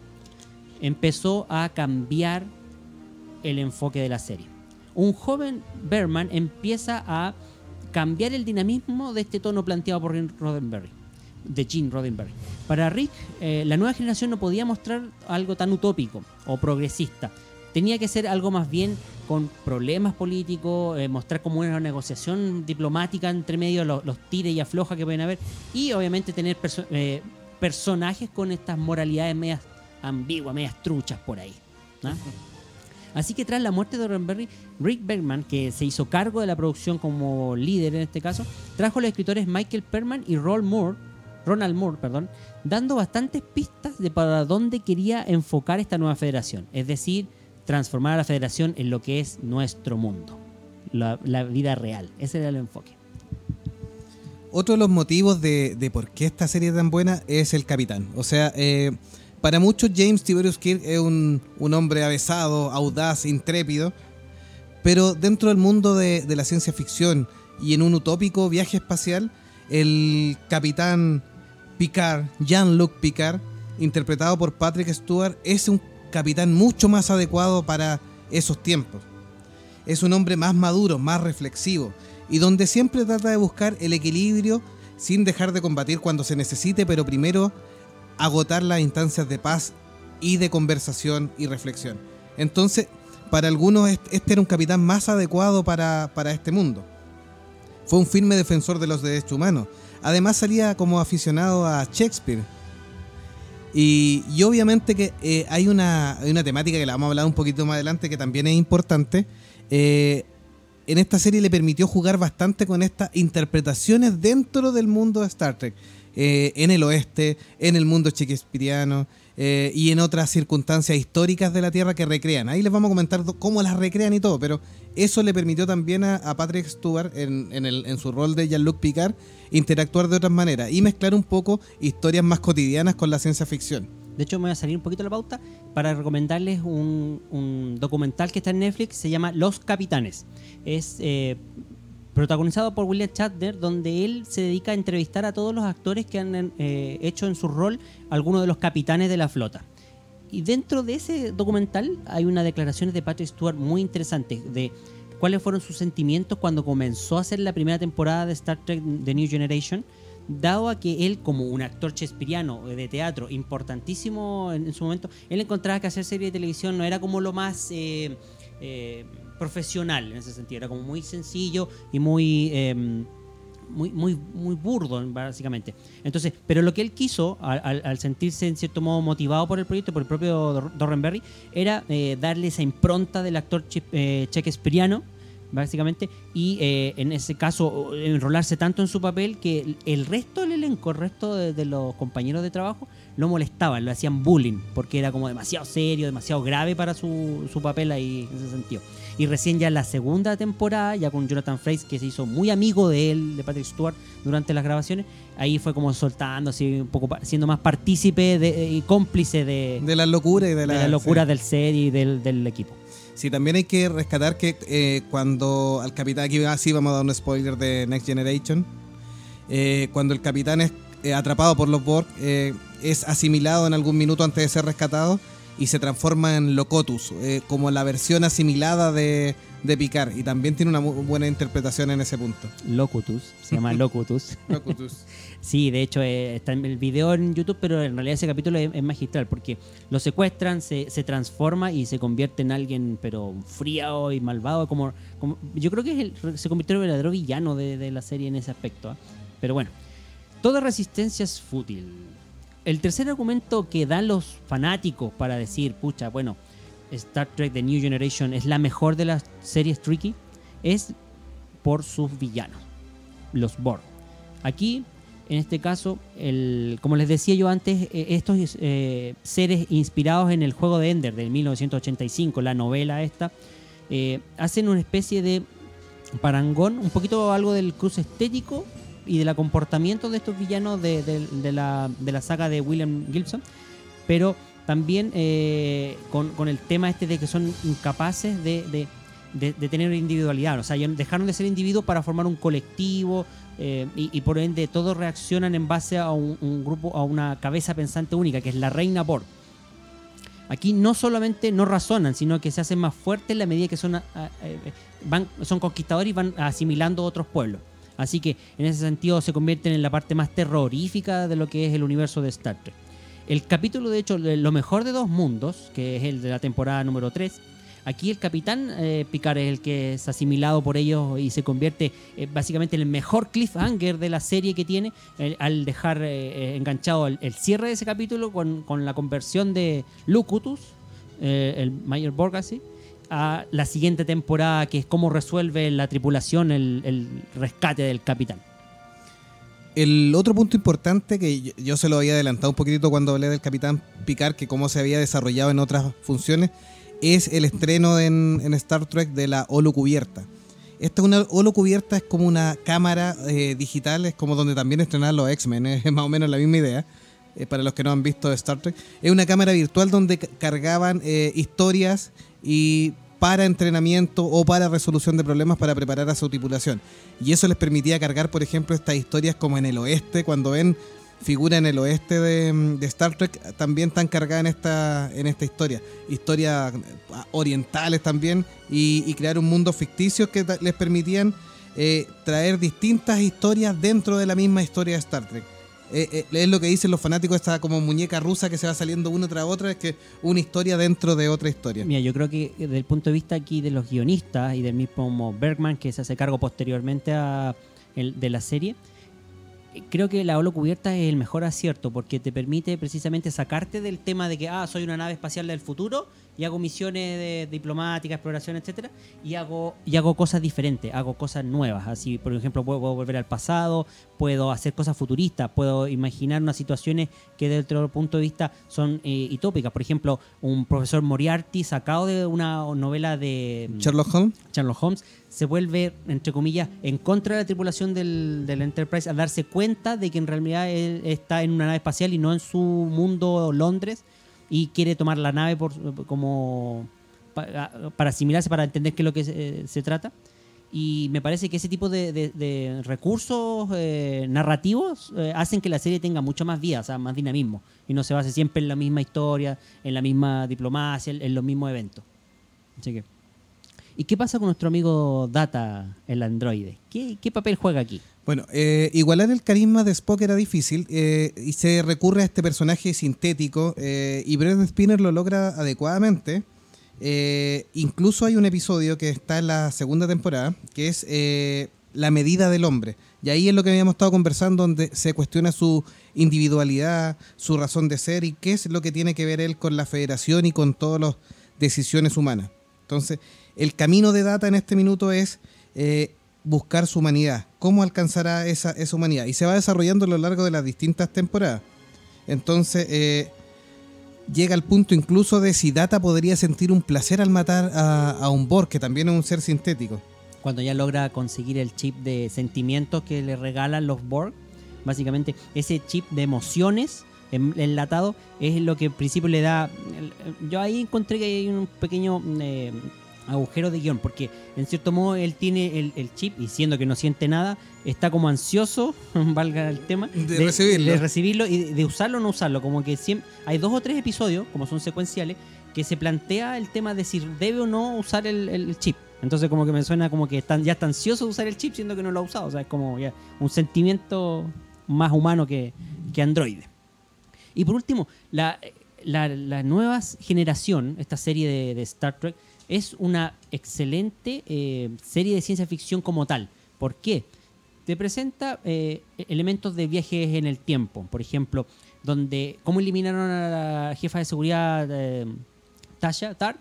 empezó a cambiar el enfoque de la serie. Un joven Berman empieza a cambiar el dinamismo de este tono planteado por Roddenberry, de Gene Roddenberry. Para Rick, eh, la nueva generación no podía mostrar algo tan utópico o progresista. Tenía que ser algo más bien con problemas políticos, eh, mostrar como una negociación diplomática entre medio, los, los tires y afloja que pueden haber, y obviamente tener perso- eh, personajes con estas moralidades medias ambiguas, medias truchas por ahí. ¿ah? Así que tras la muerte de Roddenberry, Rick Bergman, que se hizo cargo de la producción como líder en este caso, trajo a los escritores Michael Perman y Ronald Moore, Ronald Moore, perdón, dando bastantes pistas de para dónde quería enfocar esta nueva federación. Es decir, transformar a la federación en lo que es nuestro mundo, la, vida real. Ese era el enfoque. Otro de los motivos de, de por qué esta serie es tan buena es el capitán. O sea, eh, para muchos James Tiberius Kirk es un, un hombre avesado, audaz, intrépido, pero dentro del mundo de, de la ciencia ficción y en un utópico viaje espacial, el capitán Picard, Jean-Luc Picard, interpretado por Patrick Stewart, es un capitán mucho más adecuado para esos tiempos. Es un hombre más maduro, más reflexivo, y donde siempre trata de buscar el equilibrio sin dejar de combatir cuando se necesite, pero primero agotar las instancias de paz y de conversación y reflexión. Entonces, para algunos est- este era un capitán más adecuado para, para este mundo. Fue un firme defensor de los derechos humanos. Además salía como aficionado a Shakespeare. Y, y obviamente que eh, hay, una, hay una temática que la vamos a hablar un poquito más adelante que también es importante. Eh, en esta serie le permitió jugar bastante con estas interpretaciones dentro del mundo de Star Trek. Eh, en el oeste, en el mundo shakespeariano eh, y en otras circunstancias históricas de la Tierra que recrean. Ahí les vamos a comentar cómo las recrean y todo, pero eso le permitió también a, a Patrick Stewart, en, en el- en su rol de Jean-Luc Picard, interactuar de otras maneras y mezclar un poco historias más cotidianas con la ciencia ficción. De hecho, me voy a salir un poquito de la pauta para recomendarles un, un documental que está en Netflix, se llama Los Capitanes. Es eh, protagonizado por William Shatner, donde él se dedica a entrevistar a todos los actores que han eh, hecho en su rol algunos de los capitanes de la flota. Y dentro de ese documental hay unas declaraciones de Patrick Stewart muy interesantes de cuáles fueron sus sentimientos cuando comenzó a hacer la primera temporada de Star Trek The New Generation, dado a que él, como un actor chespiriano de teatro importantísimo en, su momento, él encontraba que hacer serie de televisión no era como lo más eh, eh, profesional en ese sentido, era como muy sencillo y muy... eh, muy, muy, muy burdo, básicamente. Entonces, pero lo que él quiso, al, al- sentirse en cierto modo motivado por el proyecto, por el propio Dor- Dorrenberry, era eh, darle esa impronta del actor chi- eh, básicamente, y eh, en ese caso enrolarse tanto en su papel que el resto del elenco, el resto de, de los compañeros de trabajo, lo molestaban, lo hacían bullying, porque era como demasiado serio, demasiado grave para su, su papel ahí en ese sentido. Y recién ya en la segunda temporada, ya con Jonathan Frakes, que se hizo muy amigo de él, de Patrick Stewart, durante las grabaciones, ahí fue como soltando, así un poco siendo más partícipe de- y cómplice de, De la locura y de de la, sí. del set y del, del equipo. Sí, también hay que rescatar que eh, cuando al capitán, aquí va- sí vamos a dar un spoiler de Next Generation, eh, cuando el capitán es eh, atrapado por los Borg, eh, es asimilado en algún minuto antes de ser rescatado y se transforma en Locotus, eh, como la versión asimilada de, de Picard, y también tiene una muy buena interpretación en ese punto. Locutus, se llama Locutus. Locutus. Sí, de hecho eh, está en el video en YouTube, pero en realidad ese capítulo es, es magistral porque lo secuestran, se, se transforma y se convierte en alguien pero frío y malvado. Como, como- yo creo que es el- se convirtió en el verdadero villano de, de la serie en ese aspecto. ¿ah? Pero bueno, toda resistencia es fútil. El tercer argumento que dan los fanáticos para decir, pucha, bueno, Star Trek The New Generation es la mejor de las series Tricky, es por sus villanos, los Borg. Aquí, en este caso, el, como les decía yo antes, eh, estos eh, seres inspirados en el juego de Ender del 1985, la novela esta, eh, hacen una especie de parangón, un poquito algo del cruce estético y del comportamiento de estos villanos de, la, de la saga de William Gibson, pero también eh, con, con el tema este de que son incapaces de, de- tener individualidad, o sea, dejaron de ser individuos para formar un colectivo eh, y, por ende todos reaccionan en base a un, grupo, a una cabeza pensante única, que es la reina Borg. Aquí no solamente no razonan, sino que se hacen más fuertes en la medida que son, ah, ah, eh, van, son conquistadores y van asimilando otros pueblos. Así que en ese sentido se convierten en la parte más terrorífica de lo que es el universo de Star Trek. El capítulo, de hecho, Lo mejor de dos mundos, que es el de la temporada número 3, aquí el capitán eh, Picard es el que es asimilado por ellos y se convierte eh, básicamente en el mejor cliffhanger de la serie que tiene al dejar eh, enganchado el, cierre de ese capítulo con, con la conversión de Lucutus, el Mayor Borgassi, a la siguiente temporada, que es cómo resuelve la tripulación el, rescate del capitán. El otro punto importante que yo, se lo había adelantado un poquitito cuando hablé del Capitán Picard, que cómo se había desarrollado en otras funciones, es el estreno en, Star Trek de la holo cubierta. Esta es una holo cubierta, es como una cámara eh, digital, es como donde también estrenaron los X-Men, es más o menos la misma idea. eh, para los que no han visto Star Trek, es una cámara virtual donde ca- cargaban eh, historias y para entrenamiento o para resolución de problemas para preparar a su tripulación. Y eso les permitía cargar, por ejemplo, estas historias como en el oeste, cuando ven figura en el oeste de, Star Trek, también están cargadas en esta, en esta historia. Historias ah, orientales también, y, y crear un mundo ficticio que les permitían eh, traer distintas historias dentro de la misma historia de Star Trek. Eh, eh, es lo que dicen los fanáticos, esta como muñeca rusa que se va saliendo una tras otra, es que una historia dentro de otra historia. Mira, yo creo que desde el punto de vista aquí de los guionistas y del mismo Bergman, que se hace cargo posteriormente a el- de la serie, eh, creo que la holo cubierta es el mejor acierto porque te permite precisamente sacarte del tema de que, ah, soy una nave espacial del futuro y hago misiones de diplomática, exploración, etcétera, y hago y hago cosas diferentes, hago cosas nuevas, así por ejemplo puedo, puedo volver al pasado, puedo hacer cosas futuristas, puedo imaginar unas situaciones que desde otro punto de vista son eh, utópicas, por ejemplo, un profesor Moriarty sacado de una novela de mm, Sherlock Holmes. Sherlock Holmes se vuelve, entre comillas, en contra de la tripulación del, del Enterprise al darse cuenta de que en realidad él está en una nave espacial y no en su mundo Londres y quiere tomar la nave por, como pa- para asimilarse, para entender qué es lo que se, se trata. Y me parece que ese tipo de, de- de recursos eh, narrativos eh, hacen que la serie tenga mucho más vida, o sea, más dinamismo. Y no se base siempre en la misma historia, en la misma diplomacia, en, en los mismos eventos. Así que. ¿Y qué pasa con nuestro amigo Data, el androide? ¿Qué, qué papel juega aquí? Bueno, eh, igualar el carisma de Spock era difícil eh, y se recurre a este personaje sintético eh, y Brett Spinner lo logra adecuadamente. Eh, incluso hay un episodio que está en la segunda temporada que es La medida del hombre. Y ahí es lo que habíamos estado conversando, donde se cuestiona su individualidad, su razón de ser y qué es lo que tiene que ver él con la federación y con todas las decisiones humanas. Entonces, el camino de Data en este minuto es eh, buscar su humanidad. ¿Cómo alcanzará esa, esa humanidad? Y se va desarrollando a lo largo de las distintas temporadas. Entonces, eh, llega al punto incluso de si Data podría sentir un placer al matar a, a un Borg, que también es un ser sintético. Cuando ya logra conseguir el chip de sentimientos que le regalan los Borg, básicamente ese chip de emociones en- enlatado es lo que en principio le da. Yo ahí encontré que hay un pequeño eh, agujero de guion, porque en cierto modo él tiene el, el chip y siendo que no siente nada, está como ansioso, valga el tema, De recibirlo. de recibirlo y de usarlo o no usarlo. Como que siempre, hay dos o tres episodios, como son secuenciales, que se plantea el tema de si debe o no usar el, el chip. Entonces como que me suena como que están, ya está ansioso de usar el chip siendo que no lo ha usado. O sea, es como ya un sentimiento más humano que, que androide. Y por último, la, la, la nueva generación, esta serie de, de Star Trek, es una excelente eh, serie de ciencia ficción como tal. ¿Por qué? Te presenta eh, elementos de viajes en el tiempo. Por ejemplo, donde cómo eliminaron a la jefa de seguridad eh, Tasha Tar,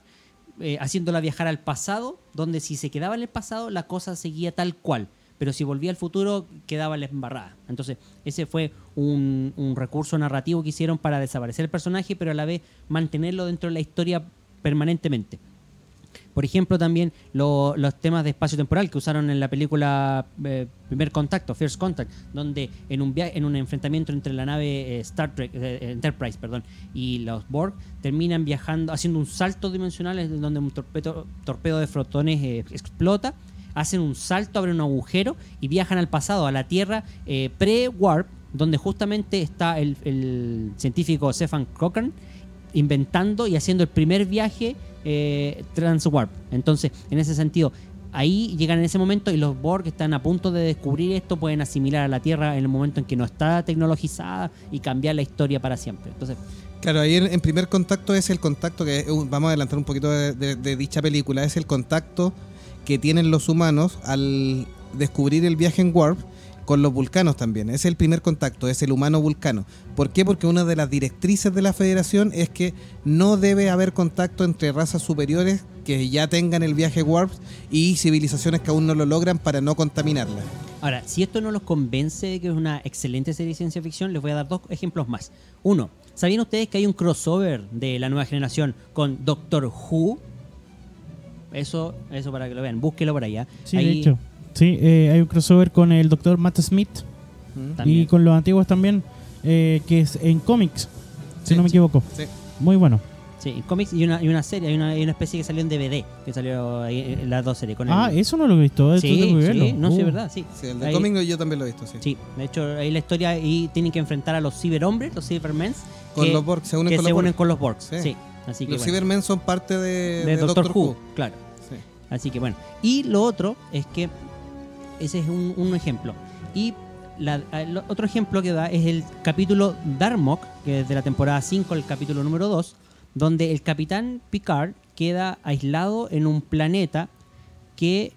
eh, haciéndola viajar al pasado, donde si se quedaba en el pasado la cosa seguía tal cual, pero si volvía al futuro quedaba la embarrada. Entonces ese fue un recurso narrativo que hicieron para desaparecer el personaje, pero a la vez mantenerlo dentro de la historia permanentemente. Por ejemplo, también lo- los temas de espacio temporal que usaron en la película eh, Primer Contacto, First Contact, donde en un via- en un enfrentamiento entre la nave eh, Star Trek, eh, Enterprise, perdón, y los Borg, terminan viajando, haciendo un salto dimensional en donde un torpedo, torpedo de fotones eh, explota, hacen un salto, abren un agujero y viajan al pasado, a la Tierra eh, pre-warp, donde justamente está el, el científico Stefan Cochrane inventando y haciendo el primer viaje eh, transwarp. Entonces, en ese sentido, ahí llegan en ese momento y los Borg están a punto de descubrir esto, pueden asimilar a la Tierra en el momento en que no está tecnologizada y cambiar la historia para siempre. Entonces, Claro, ahí en, primer contacto es el contacto que eh, vamos a adelantar un poquito de dicha película, es el contacto que tienen los humanos al descubrir el viaje en Warp con los vulcanos también. Es el primer contacto, es el humano vulcano. ¿Por qué? Porque una de las directrices de la Federación es que no debe haber contacto entre razas superiores que ya tengan el viaje Warp y civilizaciones que aún no lo logran para no contaminarla. Ahora, si esto no los convence de que es una excelente serie de ciencia ficción, les voy a dar dos ejemplos más. Uno, ¿sabían ustedes que hay un crossover de la nueva generación con Doctor Who? Eso, eso para que lo vean, búsquelo por allá. Sí, Ahí de hecho. Sí, eh, hay un crossover con el Dr. Matt Smith también. y con los antiguos también, eh, que es en cómics, si no me sí. equivoco. Sí. Muy bueno. Sí, en cómics y una, y una serie, hay una, hay una especie que salió en DVD, que salió ahí en las dos series. Con Ah, el, eso no lo he visto. eso sí, sí, no, sí, Uh. es verdad, sí. Sí, el de Ahí- cómic yo también lo he visto, sí. Sí, de hecho, ahí la historia y tienen que enfrentar a los ciberhombres, los cybermen, Con que, los Borg, se unen que con se los unen Borg. con los Borgs. Sí. Sí. así que Los bueno. Cybermen son parte de, de de Doctor, Doctor Who, Who. claro. Sí. Así que bueno. Y lo otro es que ese es un, ejemplo. Y otro ejemplo que da es el capítulo Darmok, que es de la temporada 5, el capítulo número 2, donde el capitán Picard queda aislado en un planeta que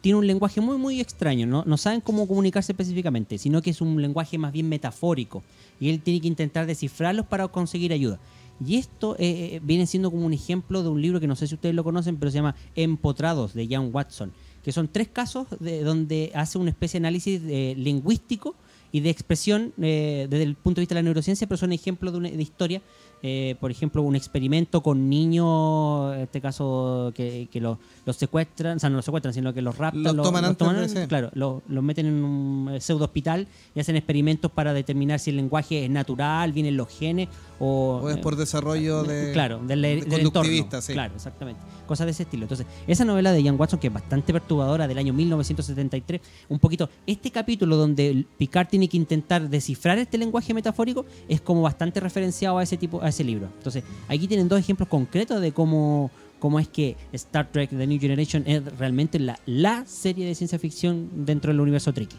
tiene un lenguaje muy muy extraño, ¿no? no saben cómo comunicarse específicamente, sino que es un lenguaje más bien metafórico y él tiene que intentar descifrarlos para conseguir ayuda. Y esto eh, eh, viene siendo como un ejemplo de un libro que no sé si ustedes lo conocen, pero se llama Empotrados de Jan Watson, que son tres casos de donde hace una especie de análisis eh, lingüístico y de expresión eh, desde el punto de vista de la neurociencia, pero son ejemplos de, de historia. Eh, por ejemplo, un experimento con niños, en este caso que, que los, los secuestran, o sea, no los secuestran, sino que los raptan, Los toman antes de- sí. claro, los, los meten en un pseudo hospital y hacen experimentos para determinar si el lenguaje es natural, vienen los genes o, O es eh, por desarrollo de. claro, del, de del entorno. sí. Claro, exactamente. Cosas de ese estilo. Entonces, esa novela de Ian Watson, que es bastante perturbadora, del año 1973, un poquito, este capítulo donde Picard tiene que intentar descifrar este lenguaje metafórico, es como bastante referenciado a ese tipo, a ese libro. Entonces, aquí tienen dos ejemplos concretos de cómo, cómo es que Star Trek The New Generation es realmente la, la serie de ciencia ficción dentro del universo Trekkie.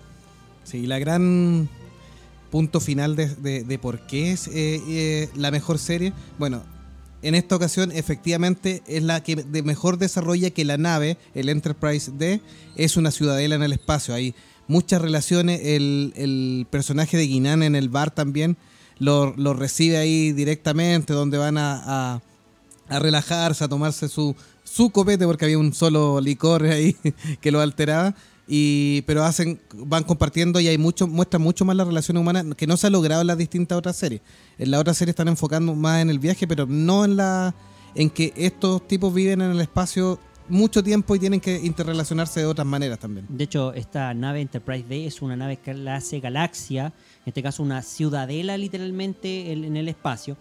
Sí, la gran punto final de, de- de por qué es eh, eh, la mejor serie. Bueno, en esta ocasión efectivamente es la que de mejor desarrolla que la nave, el Enterprise D, es una ciudadela en el espacio. Hay muchas relaciones. El, el personaje de Guinan en el bar también lo, lo recibe ahí directamente, donde van a, a- a relajarse, a tomarse su, su copete, porque había un solo licor ahí que lo alteraba. Y, pero hacen, van compartiendo y hay mucho, muestran mucho más la relación humana que no se ha logrado en las distintas otras series. En las otras series están enfocando más en el viaje, pero no en la en que estos tipos viven en el espacio mucho tiempo y tienen que interrelacionarse de otras maneras también. De hecho, esta nave Enterprise D es una nave clase Galaxia, en este caso una ciudadela literalmente en el espacio.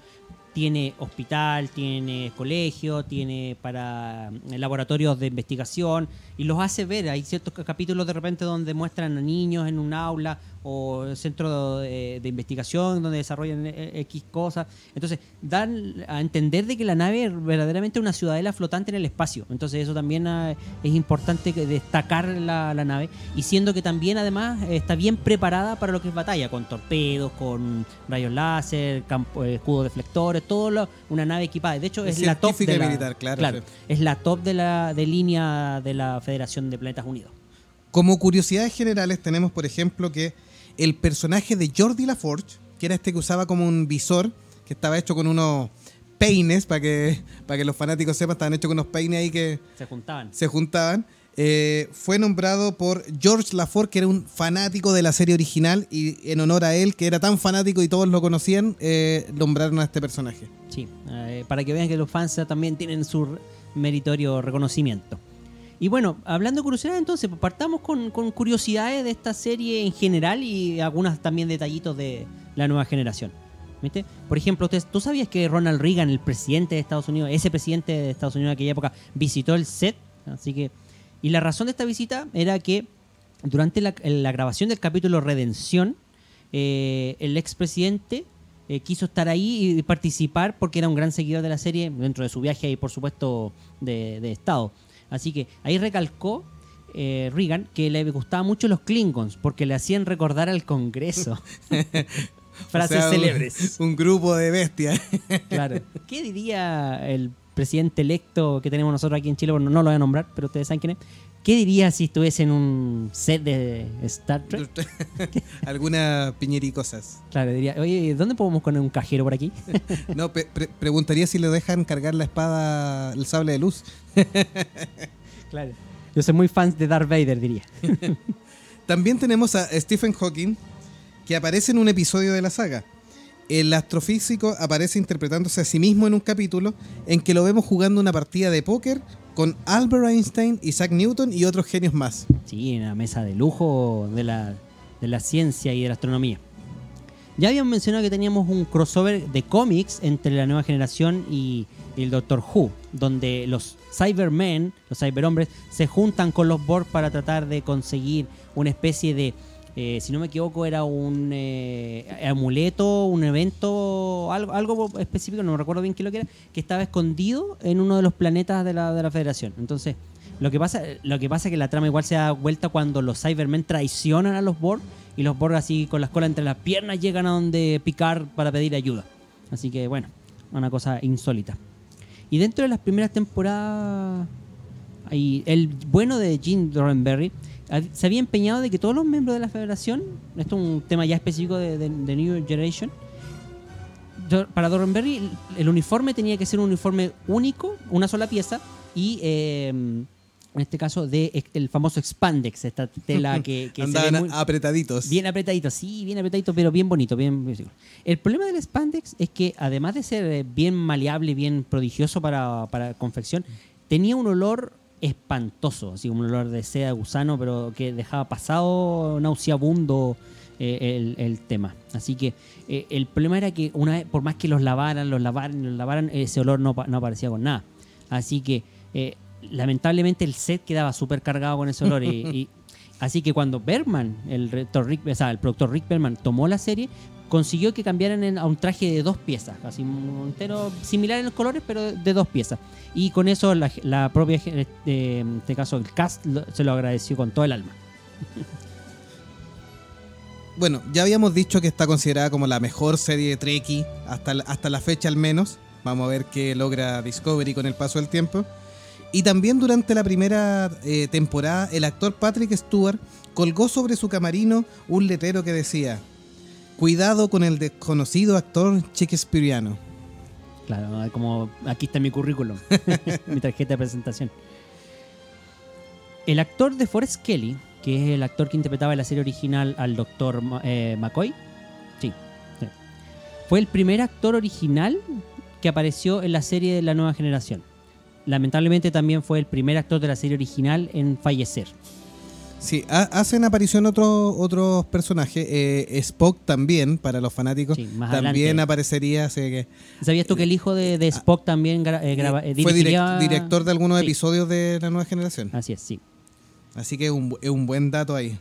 Tiene hospital, tiene colegio, tiene para eh, laboratorios de investigación y los hace ver. Hay ciertos ca- capítulos de repente donde muestran a niños en un aula o centro de, de investigación donde desarrollan eh, X cosas. Entonces, dan a entender de que la nave es verdaderamente una ciudadela flotante en el espacio. Entonces, eso también ah, es importante destacar la, la nave. Y siendo que también, además, está bien preparada para lo que es batalla, con torpedos, con rayos láser, campo, eh, escudos deflectores, todo lo- una nave equipada. De hecho, Es es, la top de la, militar, claro, sí. es la top de la de línea de la Federación de Planetas Unidos. Como curiosidades generales tenemos, por ejemplo, que el personaje de Jordi LaForge, que era este que usaba como un visor, que estaba hecho con unos peines, para que, para que los fanáticos sepan, estaban hechos con unos peines ahí que Se juntaban. se juntaban, eh, fue nombrado por George LaForge, que era un fanático de la serie original, y en honor a él, que era tan fanático y todos lo conocían, eh, nombraron a este personaje. Sí, eh, para que vean que los fans también tienen su meritorio reconocimiento. Y bueno, hablando de curiosidades, entonces, pues partamos con, curiosidades de esta serie en general y algunas también detallitos de la nueva generación. ¿Viste? Por ejemplo, ¿tú- ¿tú sabías que Ronald Reagan, el presidente de Estados Unidos, ese presidente de Estados Unidos de aquella época, visitó el set? Así que. Y la razón de esta visita era que durante la, grabación del capítulo Redención, eh, el expresidente eh, quiso estar ahí y participar porque era un gran seguidor de la serie dentro de su viaje y por supuesto de Estado. Así que ahí recalcó eh, Reagan que le gustaban mucho los Klingons porque le hacían recordar al Congreso. Frases O sea, un- célebres. Un, grupo de bestias. Claro. ¿Qué diría el presidente electo que tenemos nosotros aquí en Chile? Bueno, no lo voy a nombrar, pero ustedes saben quién es. ¿Qué diría si estuviese en un set de Star Trek? Algunas piñericosas. Claro, diría, oye, ¿dónde podemos poner un cajero por aquí? No, pe- pre- preguntaría si le dejan cargar la espada, el sable de luz. claro. Yo soy muy fan de Darth Vader, diría. También tenemos a Stephen Hawking, que aparece en un episodio de la saga. El astrofísico aparece interpretándose a sí mismo en un capítulo en que lo vemos jugando una partida de póker con Albert Einstein, Isaac Newton y otros genios más. Sí, una mesa de lujo de la, de la ciencia y de la astronomía. Ya habíamos mencionado que teníamos un crossover de cómics entre la nueva generación y el Doctor Who, donde los Cybermen, los Cyberhombres, se juntan con los Borg para tratar de conseguir una especie de, eh, si no me equivoco, era un eh, amuleto, un evento, algo, algo específico, no me recuerdo bien qué lo que era, que estaba escondido en uno de los planetas de la, de la Federación. Entonces, lo que pasa, lo que pasa es que la trama igual se da vuelta cuando los Cybermen traicionan a los Borg y los Borg así con las colas entre las piernas llegan a donde picar para pedir ayuda. Así que bueno, una cosa insólita. Y dentro de las primeras temporadas, ahí, el bueno de Gene Roddenberry se había empeñado de que todos los miembros de la Federación, esto es un tema ya específico de, de- de New Generation, para Dornberry el- uniforme tenía que ser un uniforme único, una sola pieza, y eh, en este caso de el famoso expandex, esta tela que, que se Andaban muy- apretaditos. Bien apretadito, sí, bien apretadito, pero bien bonito, bien. El problema del spandex es que además de ser eh, bien maleable, bien prodigioso para, para confección, tenía un olor espantoso, así como un olor de seda gusano, pero que dejaba pasado nauseabundo eh, el, el tema. Así que eh, el problema era que una vez, por más que los lavaran, los lavaran, los lavaran, ese olor no, no aparecía con nada. Así que eh, lamentablemente el set quedaba súper cargado con ese olor y, y- Así que cuando Bergman, el, Rick, o sea, el productor Rick Bergman, tomó la serie, consiguió que cambiaran en- a un traje de dos piezas, un entero similar en los colores, pero de dos piezas. Y con eso la, propia, eh, en este caso el cast, se lo agradeció con todo el alma. Bueno, ya habíamos dicho que está considerada como la mejor serie de Trekkie hasta, hasta la fecha al menos. Vamos a ver qué logra Discovery con el paso del tiempo. Y también durante la primera eh, temporada, el actor Patrick Stewart colgó sobre su camarino un letrero que decía: Cuidado con el desconocido actor shakespeariano. Claro, como aquí está mi currículum, mi tarjeta de presentación. El actor de Forrest Kelly, que es el actor que interpretaba en la serie original al doctor McCoy, sí, sí, fue el primer actor original que apareció en la serie de la nueva generación. Lamentablemente también fue el primer actor de la serie original en fallecer. Sí, ha- hacen aparición otros otros personajes. eh, Spock también, para los fanáticos. Sí, más también adelante. aparecería. así que ¿Sabías tú que el hijo de, de Spock también eh, graba- eh, fue dirigiría- director de algunos Sí. episodios de la nueva generación. Así es, sí. Así que es un, es un buen dato ahí.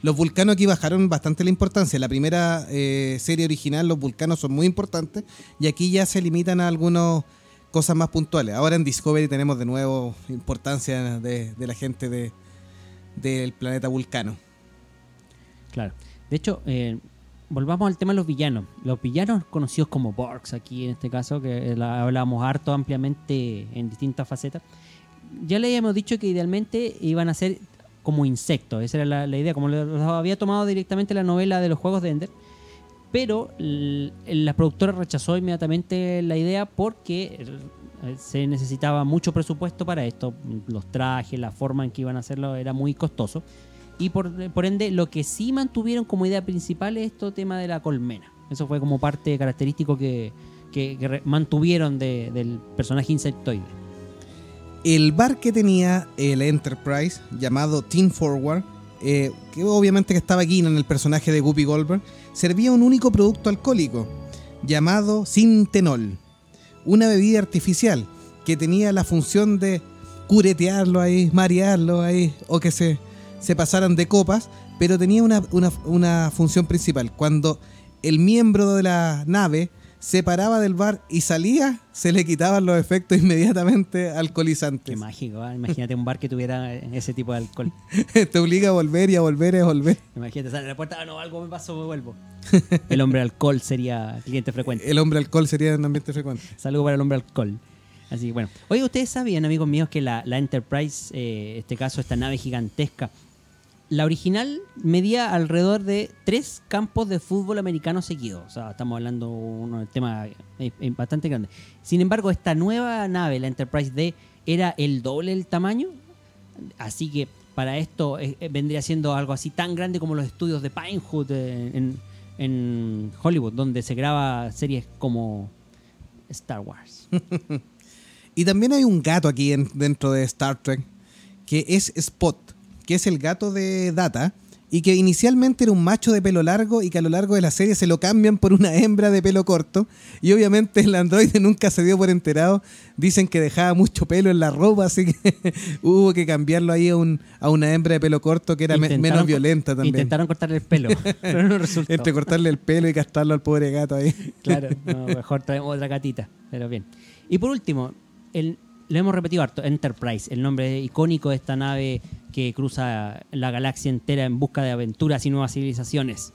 Los vulcanos aquí bajaron bastante la importancia. En la primera eh, serie original los vulcanos son muy importantes y aquí ya se limitan a algunas cosas más puntuales. Ahora en Discovery tenemos de nuevo importancia de, de la gente de, del planeta vulcano. Claro. De hecho, eh, volvamos al tema de los villanos. Los villanos conocidos como Borgs, aquí en este caso, que eh, hablábamos harto ampliamente en distintas facetas. Ya le habíamos dicho que idealmente iban a ser como insectos. Esa era la, la idea, como lo, lo había tomado directamente la novela de los juegos de Ender. Pero la productora rechazó inmediatamente la idea porque se necesitaba mucho presupuesto para esto. Los trajes, la forma en que iban a hacerlo era muy costoso. Y por, por ende, lo que sí mantuvieron como idea principal es esto tema de la colmena. Eso fue como parte característico que, mantuvieron de- del personaje insectoide. El bar que tenía el Enterprise, llamado Team Forward, eh, que obviamente que estaba aquí en el personaje de Guppy Goldberg, servía un único producto alcohólico, llamado Sintenol, una bebida artificial que tenía la función de curetearlo ahí, marearlo ahí, o que se, se pasaran de copas, pero tenía una, una- una función principal. Cuando el miembro de la nave se paraba del bar y salía, se le quitaban los efectos inmediatamente alcoholizantes. Qué mágico, ¿ah? Imagínate un bar que tuviera ese tipo de alcohol. Te obliga a volver y a volver y a volver. Imagínate, sale a la puerta, ah, no, algo me pasó, me vuelvo. El hombre alcohol sería cliente frecuente. El hombre alcohol sería en ambiente frecuente. Saludo para el hombre alcohol. Así, bueno. Oye, ¿ustedes sabían, amigos míos, que la, la Enterprise, eh, en este caso, esta nave gigantesca, la original medía alrededor de tres campos de fútbol americano seguidos. O sea, estamos hablando de un tema eh, eh, bastante grande. Sin embargo, esta nueva nave, la Enterprise D, era el doble del tamaño. Así que para esto eh, vendría siendo algo así tan grande como los estudios de Pinewood en, Hollywood, donde se graba series como Star Wars. Y también hay un gato aquí en- dentro de Star Trek que es Spot, que es el gato de Data y que inicialmente era un macho de pelo largo y que a lo largo de la serie se lo cambian por una hembra de pelo corto y obviamente el androide nunca se dio por enterado. Dicen que dejaba mucho pelo en la ropa, así que hubo que cambiarlo ahí a, un, a una hembra de pelo corto que era me- menos violenta también. Intentaron cortarle el pelo, pero no resultó. Entre cortarle el pelo y castrarlo al pobre gato ahí. Claro, no, mejor traemos otra gatita, pero bien. Y por último, el, lo hemos repetido harto, Enterprise, el nombre icónico de esta nave que cruza la galaxia entera en busca de aventuras y nuevas civilizaciones.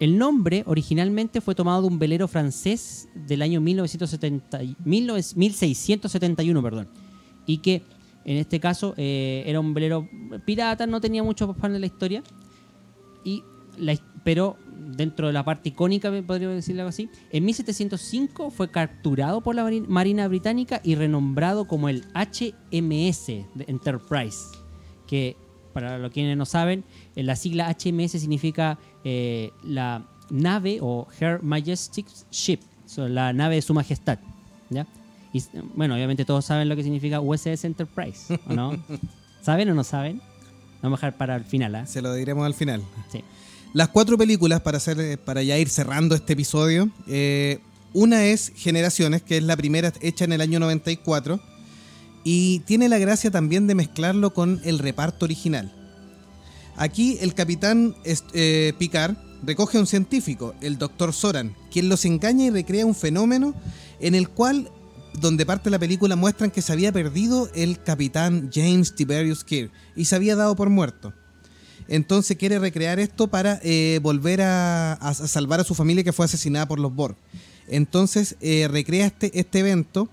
El nombre originalmente fue tomado de un velero francés del año 1970, y- 19 1671, perdón, y que en este caso eh, era un velero pirata, no tenía mucho afán de la historia, y pero dentro de la parte icónica, podría decirlo así, en 1705 fue capturado por la mari- Marina Británica y renombrado como el HMS Enterprise, que para los quienes no saben, eh, la sigla HMS significa eh, la nave o Her Majestic Ship, so, la nave de su majestad. ¿ya? Y bueno, obviamente todos saben lo que significa USS Enterprise, ¿o no? ¿Saben o no saben? Vamos a dejar para el final, ¿ah? Se lo diremos al final. Sí. Las cuatro películas, para, hacer, eh, para ya ir cerrando este episodio, eh, una es Generaciones, que es la primera hecha en el año 94, y tiene la gracia también de mezclarlo con el reparto original. Aquí el capitán eh, Picard recoge a un científico, el doctor Soran, quien los engaña y recrea un fenómeno en el cual, donde parte la película, muestran que se había perdido el capitán James Tiberius Kirk y se había dado por muerto. Entonces quiere recrear esto para eh, volver a, salvar a su familia que fue asesinada por los Borg. Entonces eh, recrea este, este evento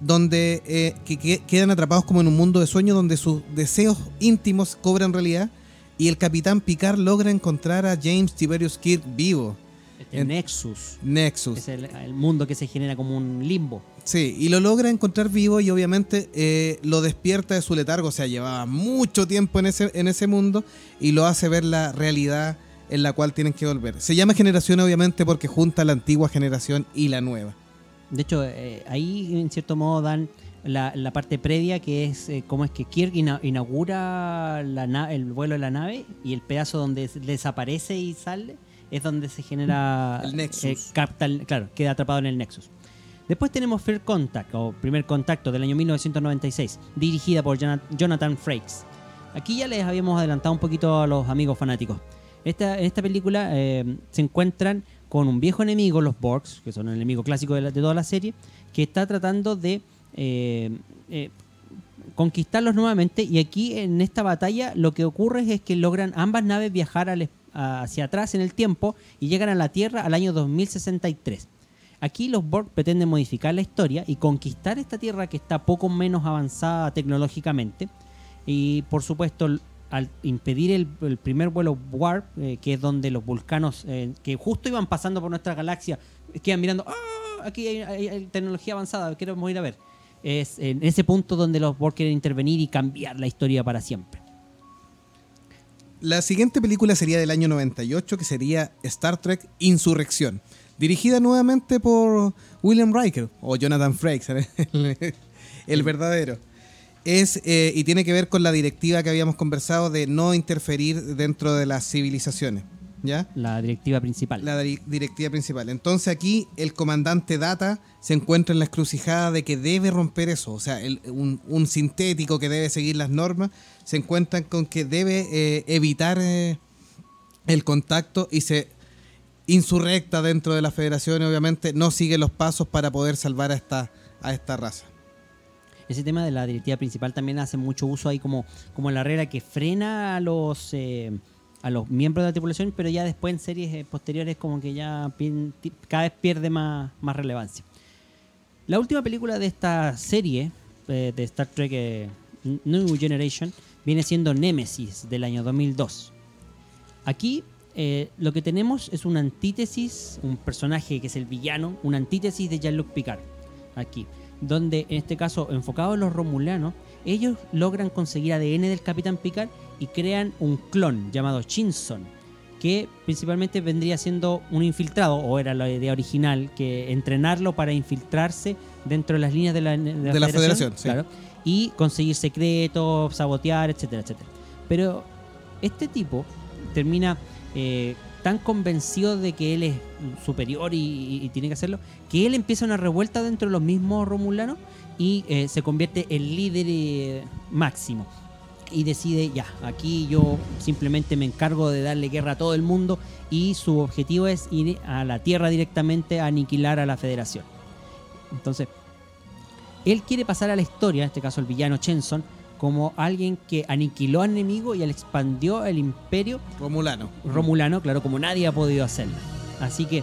donde eh, que, que- quedan atrapados como en un mundo de sueño donde sus deseos íntimos cobran realidad y el capitán Picard logra encontrar a James Tiberius Kirk vivo. Este En- Nexus. Nexus. Es el, el mundo que se genera como un limbo. Sí, y lo logra encontrar vivo y obviamente eh, lo despierta de su letargo. O sea, llevaba mucho tiempo en ese, en ese mundo y lo hace ver la realidad en la cual tienen que volver. Se llama generación obviamente porque junta la antigua generación y la nueva. De hecho, eh, ahí en cierto modo dan la, la parte previa que es eh, cómo es que Kirk ina- inaugura la el vuelo de la nave y el pedazo donde desaparece y sale es donde se genera El Nexus. eh, capta el- claro, queda atrapado en el Nexus. Después tenemos First Contact o Primer Contacto del año 1996, dirigida por Jona- Jonathan Frakes. Aquí ya les habíamos adelantado un poquito a los amigos fanáticos. Esta, en esta película eh, se encuentran con un viejo enemigo, los Borgs, que son el enemigo clásico de, la- de toda la serie, que está tratando de eh, eh, conquistarlos nuevamente. Y aquí en esta batalla lo que ocurre es que logran ambas naves viajar al es- hacia atrás en el tiempo y llegan a la Tierra al año 2063. Aquí los Borg pretenden modificar la historia y conquistar esta Tierra que está poco menos avanzada tecnológicamente. Y por supuesto, al impedir el, primer vuelo Warp, eh, que es donde los vulcanos eh, que justo iban pasando por nuestra galaxia, quedan mirando, "Ah, aquí hay, hay- hay tecnología avanzada, queremos ir a ver. Es en ese punto donde los Borg quieren intervenir y cambiar la historia para siempre. La siguiente película sería del año 98, que sería Star Trek Insurrección, dirigida nuevamente por William Riker, o Jonathan Frakes, el, verdadero. Es, eh, y tiene que ver con la directiva que habíamos conversado de no interferir dentro de las civilizaciones. ¿Ya? La directiva principal. La di- directiva principal. Entonces aquí el comandante Data se encuentra en la encrucijada de que debe romper eso. O sea, el- un, un sintético que debe seguir las normas se encuentra con que debe eh, evitar eh, el contacto y se insurrecta dentro de la federación y obviamente no sigue los pasos para poder salvar a esta, a esta raza. Ese tema de la directiva principal también hace mucho uso ahí como, como la regla que frena a los eh, a los miembros de la tripulación, pero ya después en series eh, posteriores como que ya cada vez pierde más, más relevancia. La última película de esta serie eh, de Star Trek eh, New Generation viene siendo Nemesis del año 2002. Aquí lo que tenemos es una antítesis, un personaje que es el villano, una antítesis de Jean-Luc Picard. Aquí, donde en este caso, enfocado en los romulanos, ellos logran conseguir ADN del Capitán Picard y crean un clon llamado Chinson, que principalmente vendría siendo un infiltrado, o era la idea original, que entrenarlo para infiltrarse dentro de las líneas de la, de la De la federación, sí. claro, y conseguir secretos, sabotear, etcétera, etcétera. Pero este tipo termina eh, tan convencido de que él es superior y, y- tiene que hacerlo, que él empieza una revuelta dentro de los mismos romulanos y eh, se convierte en líder eh, máximo. Y decide, ya, aquí yo simplemente me encargo de darle guerra a todo el mundo y su objetivo es ir a la Tierra directamente a aniquilar a la Federación. Entonces, él quiere pasar a la historia, en este caso el villano Chenson, como alguien que aniquiló al enemigo y él expandió el imperio Romulano. romulano, claro, como nadie ha podido hacerlo. Así que,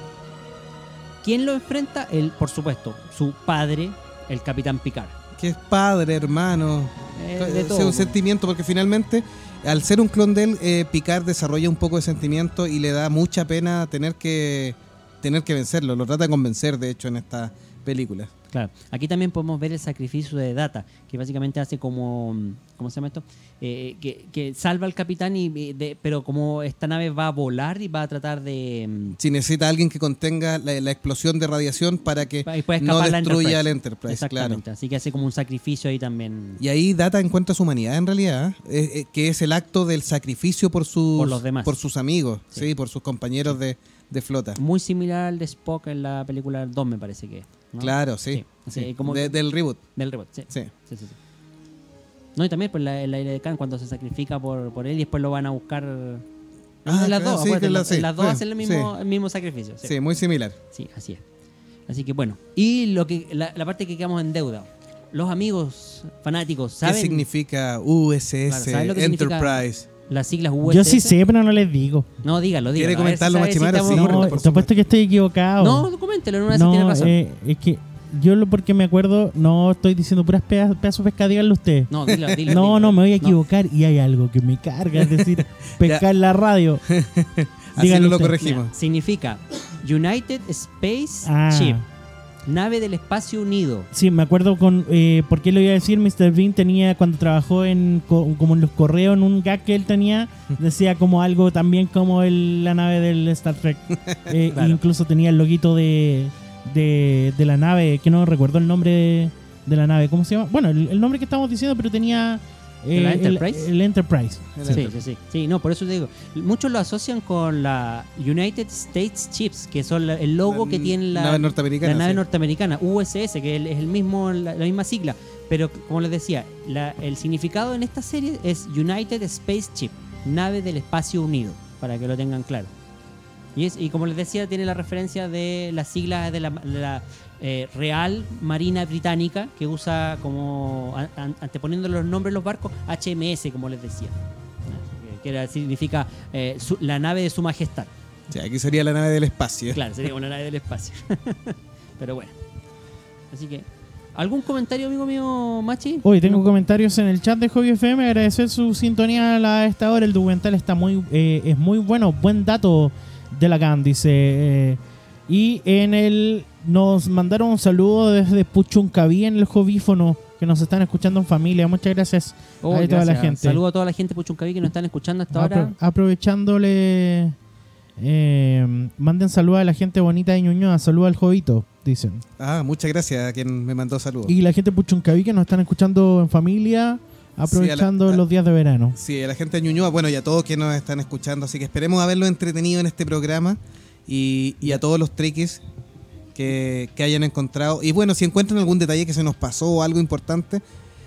¿quién lo enfrenta? Él, por supuesto, su padre, el Capitán Picard. Que es padre, hermano. Eh, de todo, es un sentimiento porque finalmente al ser un clon de él, eh, Picard desarrolla un poco de sentimiento y le da mucha pena tener que tener que vencerlo. Lo trata de convencer, de hecho, en esta película. Claro. Aquí también podemos ver el sacrificio de Data, que básicamente hace como. ¿Cómo se llama esto? Eh, que, que salva al capitán, y de- pero como esta nave va a volar y va a tratar de. mm, Si necesita alguien que contenga la, la explosión de radiación para que no destruya el Enterprise. Enterprise, claro. Exactamente. Así que hace como un sacrificio ahí también. Y ahí Data encuentra su humanidad en realidad, ¿eh? Eh, eh, que es el acto del sacrificio por sus, Por los demás. por sus amigos, Sí. sí, por sus compañeros de, de flota. Muy similar al de Spock en la película 2, me parece que. es, ¿no? Claro, sí. Como- De- del reboot, Del reboot, sí. sí. Sí, sí, sí. No, y también pues la, el aire de Khan cuando se sacrifica por, por él y después lo van a buscar. Ah, las claro, dos, sí, acuérdate, que la- en sí, las dos sí, hacen el mismo, el mismo sacrificio. Sí. Muy similar. Sí, así es. Así que bueno. Y lo que la, la parte que quedamos en deuda. Los amigos fanáticos, ¿Qué ¿saben significa USS Claro, ¿sabes lo que significa? Las siglas USS? Yo sí sé, pero no les digo. No, dígalo, dígalo. ¿Quiere comentarlo, si Sí. No, por te apuesto que estoy equivocado. No, coméntelo, en una vez si tiene No, razón. eh, es que yo lo porque me acuerdo, no estoy diciendo puras pedazos, pedazos de pescado, díganlo usted. No, dilo, dilo. No, dilo. no, me voy a equivocar y hay algo que me carga, es decir, pescar en la radio. Así Díganlo no lo corregimos. Mira, significa United Space Ah. Ship. Nave del espacio unido. Sí, me acuerdo con, eh, ¿por qué lo iba a decir? Mr. Bean tenía, cuando trabajó en co- como en los correos, en un gag que él tenía, decía como algo también como el- la nave del Star Trek. Eh, Claro. Incluso tenía el loguito de, de, de la nave, que no recuerdo el nombre de, de la nave, ¿cómo se llama? Bueno, el, el nombre que estamos diciendo, pero tenía... ¿De la eh, el- Enterprise? El, Enterprise. El Sí, Enterprise. sí, sí. Sí, no, por eso te digo. Muchos lo asocian con la United States Chips, que son la- el logo La que tiene la nave norteamericana, la nave sí. norteamericana, USS, que es el mismo, la, la misma sigla. Pero como les decía, la- el significado en esta serie es United Space Chip, nave del espacio unido, para que lo tengan claro. Y, es, y como les decía, tiene la referencia de las siglas de la, de la, eh, Real Marina Británica, que usa como, an- an- anteponiendo los nombres de los barcos, HMS, como les decía. Que significa eh, su- la nave de su majestad. Aquí sería la nave del espacio. Claro, sería una nave del espacio. Pero bueno. Así que, ¿algún comentario, amigo mío, Machi? Hoy tengo comentarios en el chat de Hobby FM. Agradecer su sintonía a esta hora. El documental está muy, eh, es muy bueno. Buen dato de la GAN, dice. eh, y en el nos mandaron un saludo desde Puchuncaví en el Hobífono, que nos están escuchando en familia. Muchas gracias Oh, a toda la gente. Saludo a toda la gente de Puchuncaví que nos están escuchando hasta ahora. Apro- aprovechándole, eh, manden saludos a la gente bonita de Ñuñoa. Saludos al Jovito, dicen. Ah, muchas gracias a quien me mandó saludos. Y la gente de Puchuncaví que nos están escuchando en familia, aprovechando a la- a- los días de verano. Sí, a la gente de Ñuñoa, bueno, y a todos que nos están escuchando, así que esperemos haberlo entretenido en este programa y, y a todos los triquis que, que hayan encontrado. Y bueno, si encuentran algún detalle que se nos pasó o algo importante,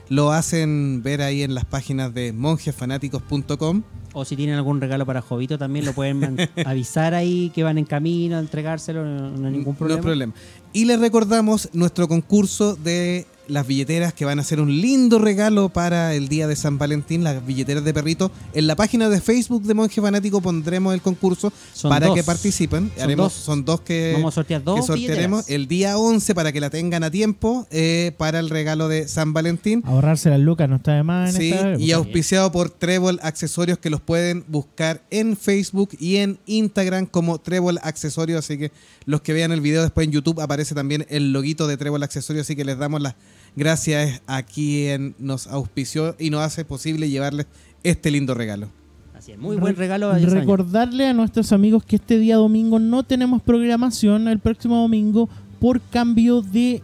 lo hacen ver ahí en las páginas de monjesfanáticos.com. O si tienen algún regalo para Jovito también lo pueden avisar ahí que van en camino a entregárselo, no, no hay ningún problema. No problema. Y les recordamos nuestro concurso de las billeteras que van a ser un lindo regalo para el día de San Valentín, las billeteras de perrito. En la página de Facebook de Monje Fanático pondremos el concurso Son para dos. que participen. Son Haremos, dos. son dos que, Vamos a sortear dos que sortearemos billeteras. el día 11 para que la tengan a tiempo eh, para el regalo de San Valentín. Ahorrarse las lucas no está de más en Sí, esta y auspiciado por Trébol Accesorios que los pueden buscar en Facebook y en Instagram como Trébol Accesorios. Así que los que vean el video después en YouTube aparece también el loguito de Trébol Accesorios. Así que les damos las gracias a quien nos auspició y nos hace posible llevarles este lindo regalo. Así es, muy buen Re- regalo. a. Recordarle a nuestros amigos que este día domingo no tenemos programación el próximo domingo por cambio de.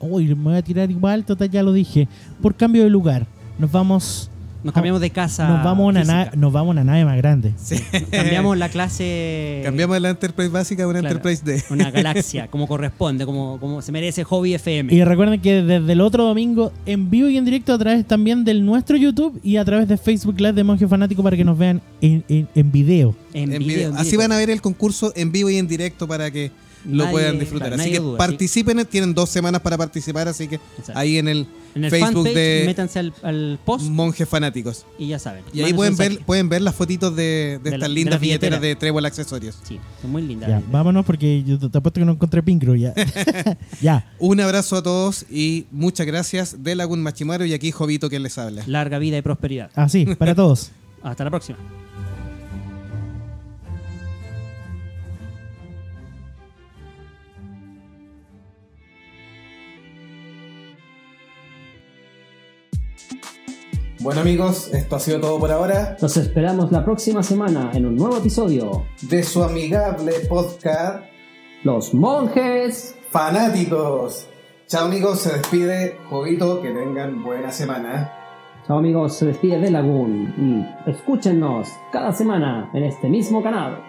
Uy, me voy a tirar igual, total, ya lo dije. Por cambio de lugar. Nos vamos. Nos cambiamos de casa. Nos vamos, a una física. na- nos vamos a una nave más grande. Sí. Cambiamos la clase. Cambiamos de la Enterprise básica a una Claro. Enterprise D. Una galaxia, como corresponde, como, como se merece Hobby FM. Y recuerden que desde el otro domingo, en vivo y en directo, a través también del nuestro YouTube y a través de Facebook Live de Monje Fanático para que nos vean en, en- en video. en En video, video. en Así van a ver el concurso en vivo y en directo para que lo Nadie- puedan disfrutar. claro, así que duda, participen, tienen dos semanas para participar, así que Exacto. ahí en el, En el Facebook fanpage, de métanse al, al post Monjes Fanáticos. y ya saben. Y ahí pueden ver, pueden ver las fotitos de, de, De la- estas de lindas billeteras billeteras. de Trébol Accesorios. Sí, son muy lindas. Ya, vámonos porque yo te apuesto que no encontré Pincro ya. ya. Un abrazo a todos y muchas gracias de Lagun Machimaru y aquí Jovito que les habla. Larga vida y prosperidad. Así, para todos. Hasta la próxima. Bueno amigos, esto ha sido todo por ahora Los esperamos la próxima semana en un nuevo episodio. de su amigable podcast Los monjes. Fanáticos. Chao amigos, se despide Jovito, que tengan buena semana. Chao amigos, se despide de Lagoon y escúchenos cada semana en este mismo canal.